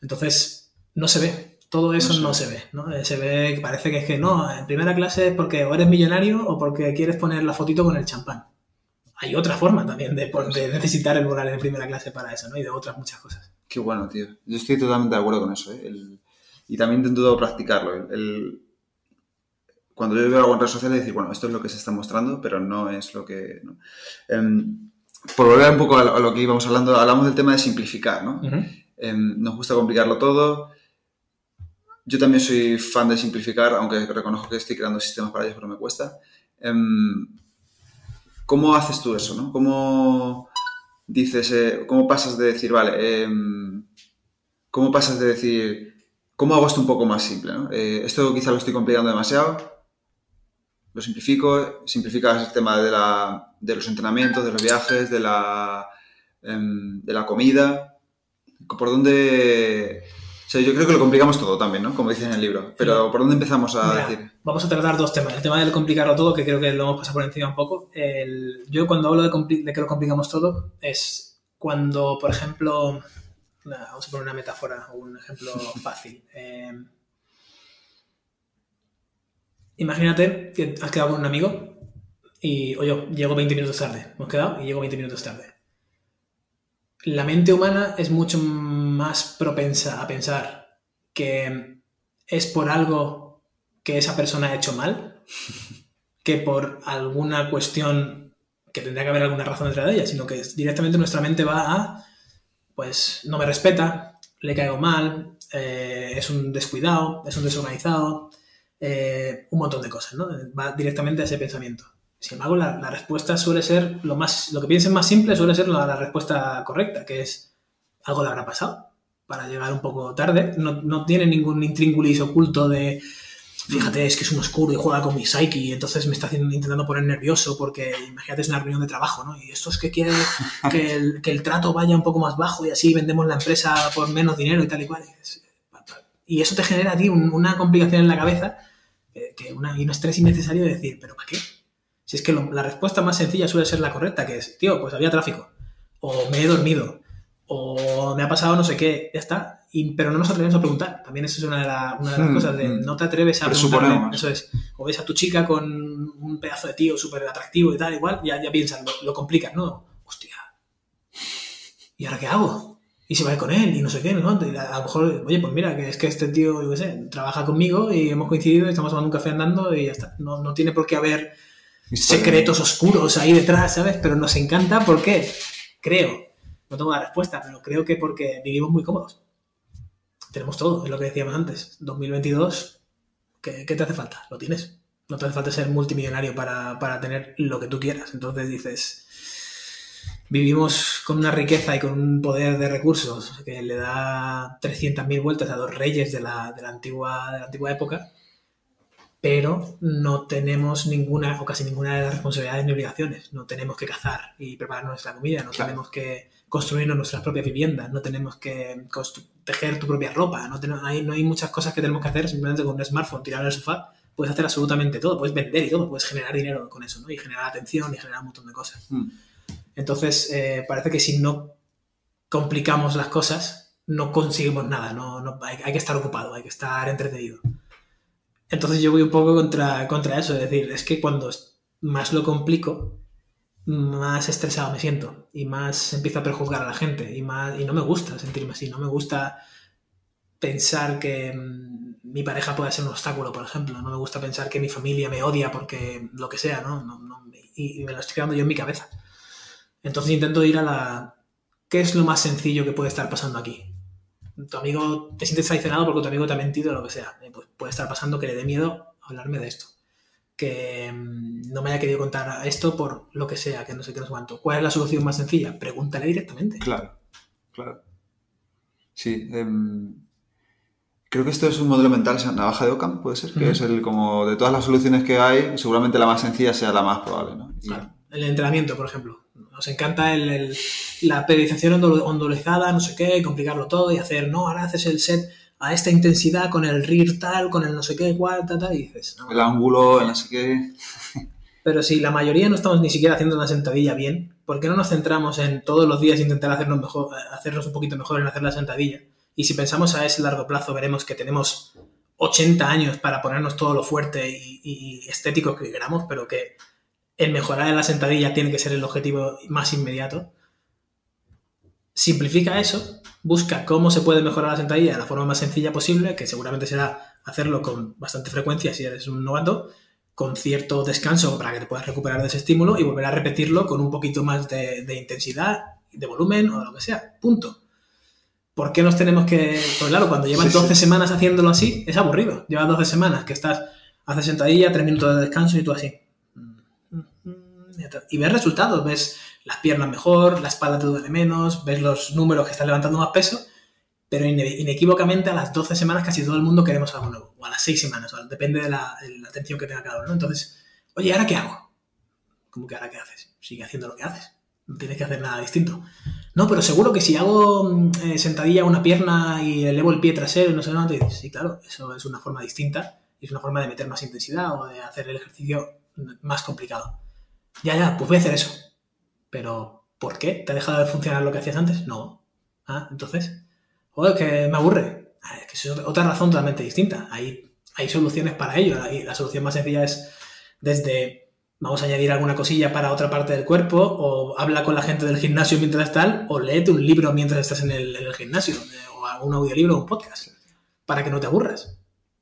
Entonces, no se ve todo eso no, no se ve, ¿no? Se ve, parece que es que no, en primera clase es porque o eres millonario o porque quieres poner la fotito con el champán. Hay otra forma también de, de necesitar el volar en primera clase para eso, ¿no? Y de otras muchas cosas. Qué bueno, tío. Yo estoy totalmente de acuerdo con eso, ¿eh? El... Y también intento practicarlo. El... El... Cuando yo veo algo en redes sociales, decir, bueno, esto es lo que se está mostrando, pero no es lo que... ¿no? Um, por volver un poco a lo que íbamos hablando, hablamos del tema de simplificar, ¿no? Uh -huh. um, nos gusta complicarlo todo yo también soy fan de simplificar, aunque reconozco que estoy creando sistemas para ellos, pero me cuesta. ¿Cómo haces tú eso? ¿no? ¿Cómo dices, eh, cómo pasas de decir, vale, eh, cómo pasas de decir, cómo hago esto un poco más simple? ¿no? Eh, esto quizá lo estoy complicando demasiado, lo simplifico, simplificas el tema de, la, de los entrenamientos, de los viajes, de la, de la comida. ¿Por dónde sea, yo creo que lo complicamos todo también, ¿no? Como dice en el libro. Pero ¿por dónde empezamos a Mira, decir? Vamos a tratar dos temas. El tema del complicarlo todo, que creo que lo hemos pasado por encima un poco. El, yo cuando hablo de, de, que lo complicamos todo, es cuando, por ejemplo, vamos a poner una metáfora o un ejemplo fácil. Eh, imagínate que has quedado con un amigo y, o yo, llego 20 minutos tarde. Hemos quedado y llego 20 minutos tarde. La mente humana es mucho más propensa a pensar que es por algo que esa persona ha hecho mal que por alguna cuestión que tendría que haber alguna razón detrás de ella, sino que directamente nuestra mente va a, pues no me respeta, le caigo mal, eh, es un descuidado, es un desorganizado, eh, un montón de cosas, ¿no? Va directamente a ese pensamiento. Sin embargo, la, la, respuesta suele ser lo más, lo que piensen más simple suele ser la, la respuesta correcta, que es algo le habrá pasado para llegar un poco tarde. No, no tiene ningún intríngulis oculto de fíjate, es que es un oscuro y juega con mi psyche y entonces me está haciendo, intentando poner nervioso porque imagínate es una reunión de trabajo, ¿no? Y esto es que quiere que el, que el trato vaya un poco más bajo y así vendemos la empresa por menos dinero y tal y cual. Y eso te genera a ti una complicación en la cabeza eh, que una, y un estrés innecesario de decir, ¿pero para qué? Si es que la respuesta más sencilla suele ser la correcta, que es, tío, pues había tráfico, o me he dormido, o me ha pasado no sé qué, ya está. Y, pero no nos atrevemos a preguntar. También eso es una de, una de las hmm, cosas de hmm. no te atreves a preguntarle. Eso es. O ves a tu chica con un pedazo de tío súper atractivo y tal, igual, ya, ya piensas, lo, complicas, ¿no? Hostia. ¿Y ahora qué hago? Y se va a ir con él y no sé qué, ¿no? a lo mejor, oye, pues mira, que es que este tío, yo qué sé, trabaja conmigo y hemos coincidido y estamos tomando un café andando y ya está. No, no tiene por qué haber secretos oscuros ahí detrás, ¿sabes? Pero nos encanta porque, creo, no tengo la respuesta, pero creo que porque vivimos muy cómodos. Tenemos todo, es lo que decíamos antes. 2022, ¿qué, te hace falta? Lo tienes. No te hace falta ser multimillonario para, para tener lo que tú quieras. Entonces dices, vivimos con una riqueza y con un poder de recursos que le da 300.000 vueltas a los reyes de la, de la, antigua, de la antigua época pero no tenemos ninguna o casi ninguna de las responsabilidades ni obligaciones. No tenemos que cazar y preparar nuestra comida, no tenemos que construirnos nuestras propias viviendas, no tenemos que tejer tu propia ropa, no, tenemos, hay, no hay muchas cosas que tenemos que hacer simplemente con un smartphone, tirar en el sofá, puedes hacer absolutamente todo, puedes vender y todo, puedes generar dinero con eso, ¿no? Y generar atención y generar un montón de cosas. Hmm. Entonces, eh, parece que si no complicamos las cosas, no conseguimos nada, no, no hay, hay que estar ocupado, hay que estar entretenido. Entonces yo voy un poco contra, contra eso, es decir, es que cuando más lo complico, más estresado me siento y más empiezo a perjuzgar a la gente y, más, y no me gusta sentirme así, no me gusta pensar que mm, mi pareja puede ser un obstáculo, por ejemplo, no me gusta pensar que mi familia me odia porque lo que sea, ¿no? y, y, me lo estoy quedando yo en mi cabeza. Entonces intento ir a la... ¿Qué es lo más sencillo que puede estar pasando aquí? Tu amigo te sientes traicionado porque tu amigo te ha mentido o lo que sea. Pues puede estar pasando que le dé miedo hablarme de esto. Que mm, no me haya querido contar esto por lo que sea, que no sé qué, no sé cuánto. ¿Cuál es la solución más sencilla? Pregúntale directamente. Claro, claro. Sí. Em, creo que esto es un modelo mental, navaja de Ockham, puede ser, que es el como de todas las soluciones que hay, seguramente la más sencilla sea la más probable, ¿no? Claro. El entrenamiento, por ejemplo. Nos encanta el, la periodización ondulizada, no sé qué, complicarlo todo y hacer, no, ahora haces el set a esta intensidad con el RIR tal, con el no sé qué, cual, tal, tal, y dices... el ángulo, el no sé qué... Pero si la mayoría no estamos ni siquiera haciendo una sentadilla bien, ¿por qué no nos centramos en todos los días intentar hacernos, mejor, hacernos un poquito mejor en hacer la sentadilla? Y si pensamos a ese largo plazo, veremos que tenemos 80 años para ponernos todo lo fuerte y, y estético que queramos, pero que el mejorar en la sentadilla tiene que ser el objetivo más inmediato. Simplifica eso, busca cómo se puede mejorar la sentadilla de la forma más sencilla posible, que seguramente será hacerlo con bastante frecuencia si eres un novato, con cierto descanso para que te puedas recuperar de ese estímulo y volver a repetirlo con un poquito más de, intensidad, de volumen o de lo que sea. Punto. ¿Por qué nos tenemos que.? Pues claro, cuando llevas 12 semanas haciéndolo así, es aburrido. Llevas 12 semanas que estás, haces sentadilla, 3 minutos de descanso y tú así y ves resultados, ves las piernas mejor, la espalda te duele menos, ves los números que están levantando más peso, pero inequívocamente a las 12 semanas casi todo el mundo queremos algo nuevo, o a las 6 semanas, depende de la, atención que tenga cada uno. Entonces, oye, ¿ahora qué hago? ¿Cómo que ahora qué haces? Sigue haciendo lo que haces, no tienes que hacer nada distinto. No, pero seguro que si hago mm, eh, sentadilla una pierna y elevo el pie trasero y no sé dices, sí, claro, eso es una forma distinta es una forma de meter más intensidad o de hacer el ejercicio más complicado. Ya, ya, pues voy a hacer eso. Pero, ¿por qué? ¿Te ha dejado de funcionar lo que hacías antes? No. Ah, entonces, joder, que me aburre. Ah, es que es otra razón totalmente distinta. Hay, hay soluciones para ello. La, solución más sencilla es desde vamos a añadir alguna cosilla para otra parte del cuerpo, o habla con la gente del gimnasio mientras tal, o léete un libro mientras estás en el, gimnasio, o un audiolibro o un podcast, para que no te aburras.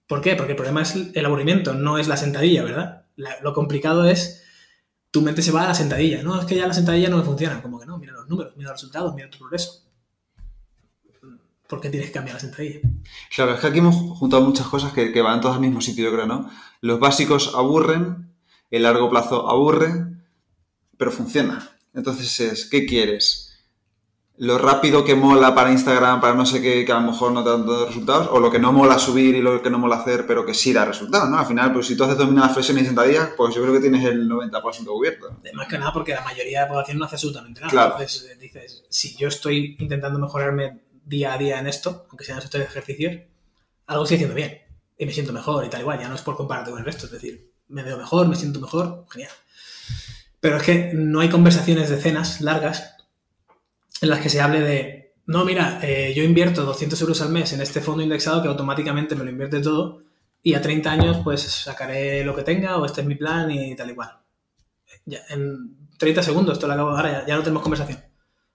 ¿Por qué? Porque el problema es el aburrimiento, no es la sentadilla, ¿verdad? lo complicado es tu mente se va a la sentadilla. No, es que ya la sentadilla no me funciona. Como que no, mira los números, mira los resultados, mira tu progreso. ¿Por qué tienes que cambiar la sentadilla? Claro, es que aquí hemos juntado muchas cosas que, van todas al mismo sitio, yo creo, ¿no? Los básicos aburren, el largo plazo aburre, pero funciona. Entonces es, ¿qué quieres? Lo rápido que mola para Instagram, para no sé qué, que a lo mejor no da tantos resultados, o lo que no mola subir y lo que no mola hacer, pero que sí da resultados, ¿no? Al final, pues si tú haces dominadas flexiones en días, pues yo creo que tienes el 90% cubierto. Más que nada porque la mayoría de la población no hace absolutamente nada. Entonces eh, dices, si yo estoy intentando mejorarme día a día en esto, aunque sea en estos ejercicios, algo estoy haciendo bien y me siento mejor y tal igual, ya no es por compararte con el resto, es decir, me veo mejor, me siento mejor, genial. Pero es que no hay conversaciones de cenas largas en las que se hable de, no, mira, eh, yo invierto 200 euros al mes en este fondo indexado que automáticamente me lo invierte todo y a 30 años pues sacaré lo que tenga o este es mi plan y tal y cual. Ya, en 30 segundos, esto lo acabo ahora, ya, ya no tenemos conversación.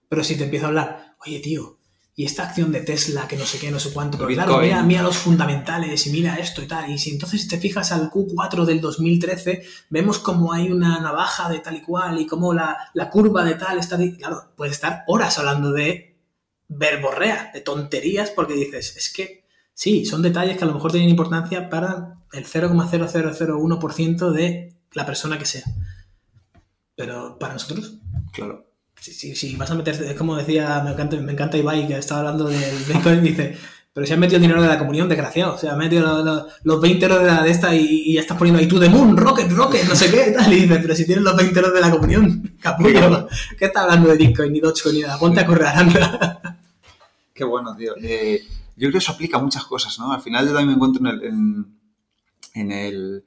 Pero si te empiezo a hablar, oye tío, y esta acción de Tesla, que no sé qué, no sé cuánto, pero claro, mira, mira los fundamentales y mira esto y tal. Y si entonces te fijas al Q4 del 2013, vemos como hay una navaja de tal y cual y cómo la, curva de tal está... Claro, puedes estar horas hablando de verborrea, de tonterías, porque dices, es que sí, son detalles que a lo mejor tienen importancia para el 0,0001% de la persona que sea. Pero para nosotros, claro si, si, vas a meter, es como decía, me encanta, me encanta Ibai, que estaba hablando del Bitcoin, dice, pero si has metido el dinero de la comunión, desgraciado. O sea, has metido los, 20 euros de, la, de esta y, ya estás poniendo ahí tú de Moon, Rocket, Rocket, no sé qué, tal. Y dice, pero si tienes los 20 euros de la comunión, capullo, ¿qué estás hablando de Bitcoin, ni Dogecoin, ni nada? Ponte a correr, anda. Qué bueno, tío. Eh, yo creo que eso aplica a muchas cosas, ¿no? Al final yo también me encuentro en el, en el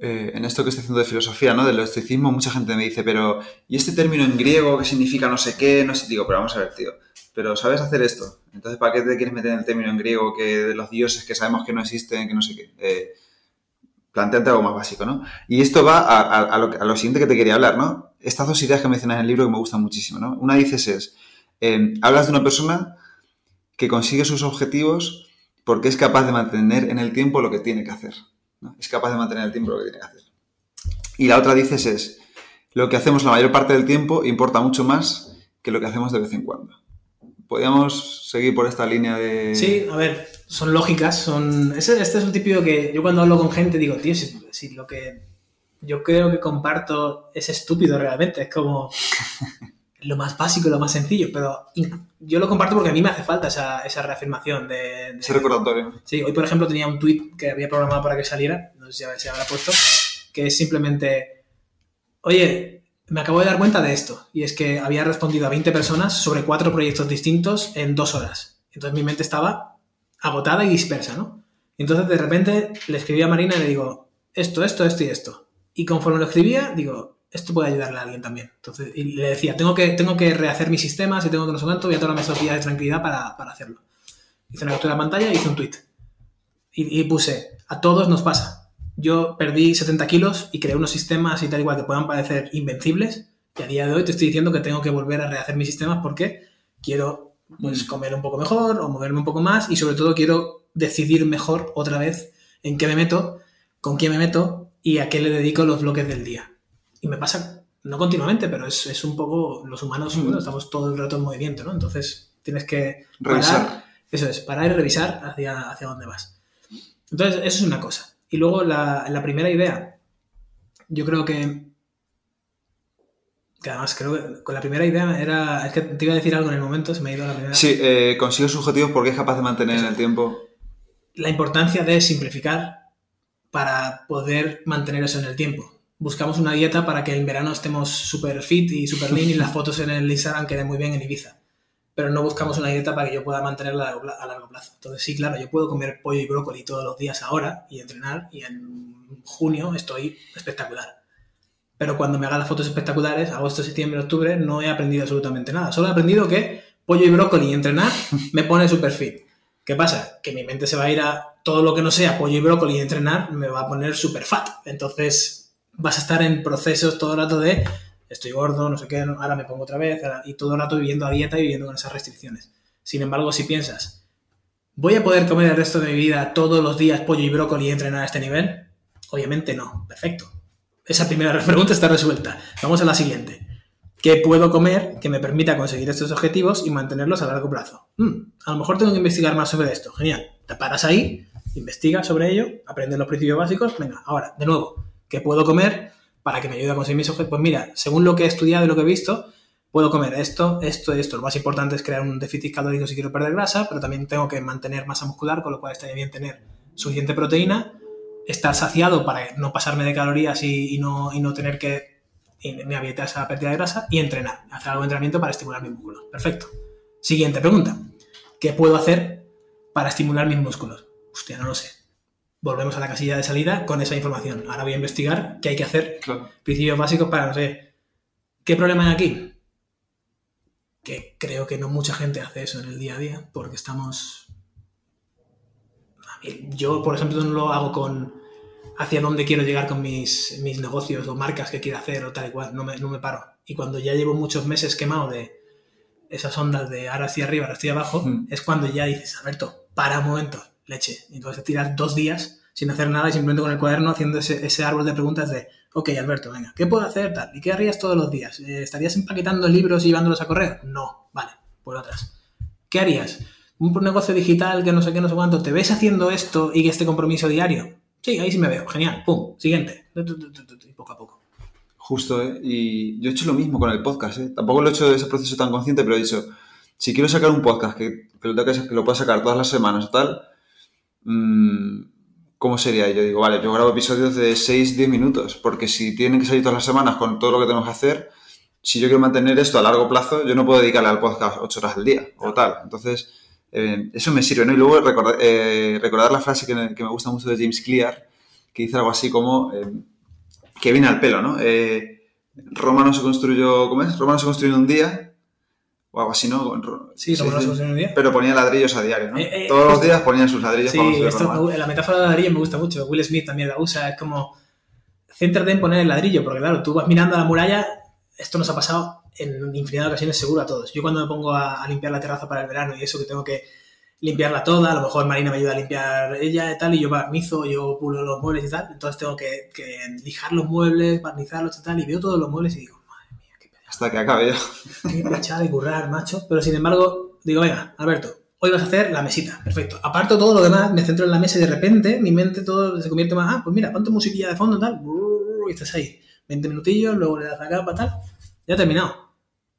eh, en esto que estoy haciendo de filosofía, ¿no? Del estoicismo, mucha gente me dice, pero ¿y este término en griego que significa no sé qué? No sé, digo, pero vamos a ver, tío. Pero ¿sabes hacer esto? Entonces, ¿para qué te quieres meter en el término en griego que de los dioses que sabemos que no existen, que no sé qué? Eh, planteate algo más básico, ¿no? Y esto va a, lo, siguiente que te quería hablar, ¿no? Estas dos ideas que mencionas en el libro que me gustan muchísimo, ¿no? Una dices es, eh, hablas de una persona que consigue sus objetivos porque es capaz de mantener en el tiempo lo que tiene que hacer. Es capaz de mantener el tiempo lo que tiene que hacer. Y la otra dices es, lo que hacemos la mayor parte del tiempo importa mucho más que lo que hacemos de vez en cuando. ¿Podríamos seguir por esta línea de...? Sí, a ver, son lógicas, son... Este, es un típico que yo cuando hablo con gente digo, tío, si lo que yo creo que comparto es estúpido realmente, es como lo más básico, lo más sencillo, pero yo lo comparto porque a mí me hace falta esa, esa reafirmación de, Ese recordatorio. Sí, hoy por ejemplo tenía un tweet que había programado para que saliera, no sé si se habrá puesto, que es simplemente, oye, me acabo de dar cuenta de esto, y es que había respondido a 20 personas sobre cuatro proyectos distintos en dos horas. Entonces mi mente estaba agotada y dispersa, ¿no? Entonces de repente le escribí a Marina y le digo, esto, esto, esto y esto. Y conforme lo escribía, digo, esto puede ayudarle a alguien también. Entonces, y le decía, tengo que, tengo que rehacer mis sistemas y tengo que no sé cuánto, voy a tomarme esos días de tranquilidad para, para hacerlo. Hice una captura de pantalla y hice un tweet. Y, puse, a todos nos pasa. Yo perdí 70 kilos y creé unos sistemas y tal igual que puedan parecer invencibles. Y a día de hoy te estoy diciendo que tengo que volver a rehacer mis sistemas porque quiero pues, mm. comer un poco mejor o moverme un poco más y sobre todo quiero decidir mejor otra vez en qué me meto, con quién me meto y a qué le dedico los bloques del día. Y me pasa, no continuamente, pero es, es un poco, los humanos estamos todo el rato en movimiento, ¿no? Entonces tienes que revisar. eso es, parar y revisar hacia, hacia dónde vas. Entonces, eso es una cosa. Y luego la, la primera idea, yo creo que que además creo que con la primera idea era. Es que te iba a decir algo en el momento, se me ha ido la primera. Sí, eh, sus objetivos porque es capaz de mantener en el tiempo. La importancia de simplificar para poder mantener eso en el tiempo buscamos una dieta para que en verano estemos súper fit y súper lean y las fotos en el Instagram queden muy bien en Ibiza. Pero no buscamos una dieta para que yo pueda mantenerla a largo plazo. Entonces, sí, claro, yo puedo comer pollo y brócoli todos los días ahora y entrenar y en junio estoy espectacular. Pero cuando me haga las fotos espectaculares, agosto, septiembre, octubre, no he aprendido absolutamente nada. Solo he aprendido que pollo y brócoli y entrenar me pone súper fit. ¿Qué pasa? Que mi mente se va a ir a todo lo que no sea pollo y brócoli y entrenar, me va a poner súper fat. Entonces, vas a estar en procesos todo el rato de estoy gordo, no sé qué, ahora me pongo otra vez, y todo el rato viviendo a dieta y viviendo con esas restricciones. Sin embargo, si piensas, ¿voy a poder comer el resto de mi vida todos los días pollo y brócoli y entrenar a este nivel? Obviamente no. Perfecto. Esa primera pregunta está resuelta. Vamos a la siguiente. ¿Qué puedo comer que me permita conseguir estos objetivos y mantenerlos a largo plazo? Hmm, a lo mejor tengo que investigar más sobre esto. Genial. Te paras ahí, investiga sobre ello, aprendes los principios básicos. Venga, ahora, de nuevo, ¿Qué puedo comer para que me ayude a conseguir mis objetivos? Pues mira, según lo que he estudiado y lo que he visto, puedo comer esto, esto y esto. Lo más importante es crear un déficit calórico si quiero perder grasa, pero también tengo que mantener masa muscular, con lo cual estaría bien tener suficiente proteína, estar saciado para no pasarme de calorías y, no, y no tener que me a esa pérdida de grasa y entrenar, hacer algo de entrenamiento para estimular mis músculos. Perfecto. Siguiente pregunta. ¿Qué puedo hacer para estimular mis músculos? Hostia, no lo sé. Volvemos a la casilla de salida con esa información. Ahora voy a investigar qué hay que hacer. Principios básicos para, no sé, ¿qué problema hay aquí? que creo que no mucha gente hace eso en el día a día, porque estamos... Yo, por ejemplo, no lo hago con hacia dónde quiero llegar con mis, mis negocios o marcas que quiero hacer o tal y cual, no me, no me paro. Y cuando ya llevo muchos meses quemado de esas ondas de ahora estoy arriba, ahora estoy abajo, mm. es cuando ya dices, Alberto, para un momento, leche. Y entonces tiras dos días sin hacer nada y simplemente con el cuaderno haciendo ese, ese árbol de preguntas de Ok, Alberto, venga, ¿qué puedo hacer tal? ¿Y qué harías todos los días? Eh, ¿Estarías empaquetando libros y llevándolos a correr? No, vale, por otras. ¿Qué harías? ¿Un negocio digital que no sé qué, no sé cuánto? ¿Te ves haciendo esto y este compromiso diario? Sí, ahí sí me veo, genial, pum, siguiente. Y poco a poco. Justo, ¿eh? Y yo he hecho lo mismo con el podcast, ¿eh? Tampoco lo he hecho de ese proceso tan consciente, pero he dicho, si quiero sacar un podcast que, que, lo, que lo pueda sacar todas las semanas tal, ¿cómo sería? Yo digo, vale, yo grabo episodios de 6-10 minutos, porque si tienen que salir todas las semanas con todo lo que tenemos que hacer, si yo quiero mantener esto a largo plazo, yo no puedo dedicarle al podcast 8 horas al día o tal. Entonces, eh, eso me sirve, ¿no? Y luego recordar, eh, recordar la frase que me, que me, gusta mucho de James Clear, que dice algo así como, eh, que viene al pelo, ¿no? Roma no se construyó, ¿cómo es? Roma no se construyó en un día, o algo así, ¿no? Sí, sí, día. Pero ponía ladrillos a diario, ¿no? Eh, eh, Todos los días ponían sus ladrillos. Sí, esto, la metáfora de ladrillo me gusta mucho. Will Smith también la usa. Es como, céntrate en poner el ladrillo, porque claro, tú vas mirando a la muralla, esto nos ha pasado en infinidad de ocasiones seguro a todos. Yo cuando me pongo a, limpiar la terraza para el verano y eso que tengo que limpiarla toda, a lo mejor Marina me ayuda a limpiar ella y tal, y yo barnizo, yo pulo los muebles y tal, entonces tengo que, que lijar los muebles, barnizarlos y tal, y veo todos los muebles y digo, hasta que acabe ya. Qué de currar, macho. Pero sin embargo, digo, venga, Alberto, hoy vas a hacer la mesita. Perfecto. Aparto todo lo demás, me centro en la mesa y de repente mi mente todo se convierte más, ah, pues mira, ponte musiquilla de fondo, tal, y estás ahí. 20 minutillos, luego le das la capa, tal. Ya ha terminado.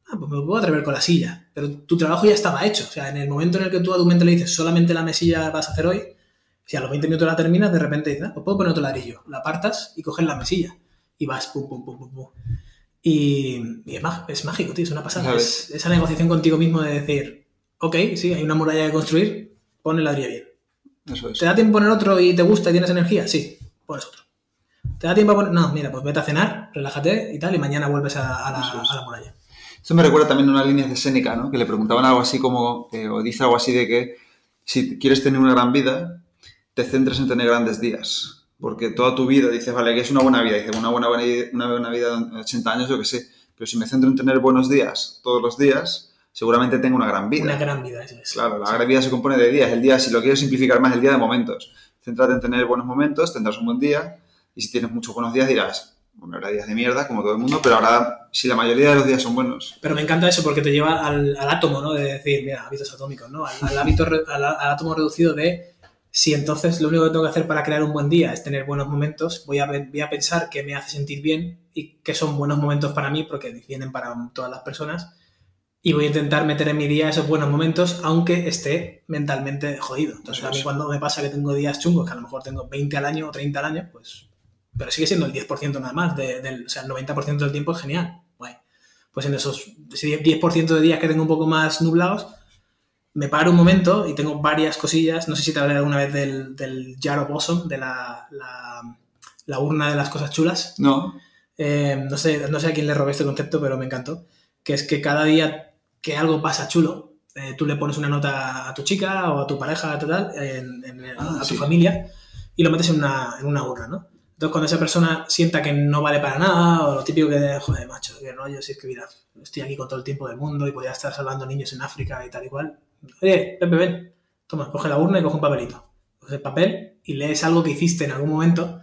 Ah, pues me puedo atrever con la silla. Pero tu trabajo ya estaba hecho. O sea, en el momento en el que tú a tu mente le dices, solamente la mesilla vas a hacer hoy, si a los 20 minutos la terminas, de repente dices, ah, pues puedo poner otro ladrillo. La apartas y coges la mesilla. Y vas, pum, pum, pum, pum, pum. Y, es, mágico, tío, es una pasada. Es, esa negociación contigo mismo de decir, ok, sí, hay una muralla que construir, pon el ladrillo bien. Eso es. ¿Te da tiempo poner otro y te gusta y tienes energía? Sí, pones otro. ¿Te da tiempo a poner.? No, mira, pues vete a cenar, relájate y tal, y mañana vuelves a, la, muralla. Esto me recuerda también a unas líneas de Séneca, ¿no? Que le preguntaban algo así como, eh, o dice algo así de que si quieres tener una gran vida, te centres en tener grandes días porque toda tu vida dices, vale, que es una buena vida, dices, una buena, buena, una buena vida de 80 años, yo qué sé, pero si me centro en tener buenos días todos los días, seguramente tengo una gran vida. Una gran vida, eso es. Claro, la gran vida se compone de días, el día, si lo quieres simplificar más, el día de momentos. Céntrate en tener buenos momentos, tendrás un buen día, y si tienes muchos buenos días dirás, bueno, habrá días de mierda, como todo el mundo, pero ahora, si la mayoría de los días son buenos. Pero me encanta eso porque te lleva al, átomo, ¿no? De decir, mira, hábitos atómicos, ¿no? Al, hábito, al átomo reducido de si entonces lo único que tengo que hacer para crear un buen día es tener buenos momentos, voy a, voy a pensar qué me hace sentir bien y qué son buenos momentos para mí, porque vienen para todas las personas, y voy a intentar meter en mi día esos buenos momentos, aunque esté mentalmente jodido. Entonces, a mí cuando me pasa que tengo días chungos, que a lo mejor tengo 20 al año o 30 al año, pues, pero sigue siendo el 10% nada más, del, o sea, el 90% del tiempo es genial. Pues en esos 10% de días que tengo un poco más nublados, me paro un momento y tengo varias cosillas. No sé si te hablé alguna vez del, del Jar of Awesome, de la, la, urna de las cosas chulas. No. Eh, no, sé, no sé a quién le robé este concepto, pero me encantó. Que es que cada día que algo pasa chulo, eh, tú le pones una nota a tu chica o a tu pareja, total, en, ah, a tu familia, y lo metes en una, en una urna, ¿no? Entonces, cuando esa persona sienta que no vale para nada, o lo típico que, joder, macho, que rollo, si es que, mira, estoy aquí con todo el tiempo del mundo y podría estar salvando niños en África y tal y cual, Oye, Pepe, ven. Toma, coge la urna y coge un papelito. Coge el papel y lees algo que hiciste en algún momento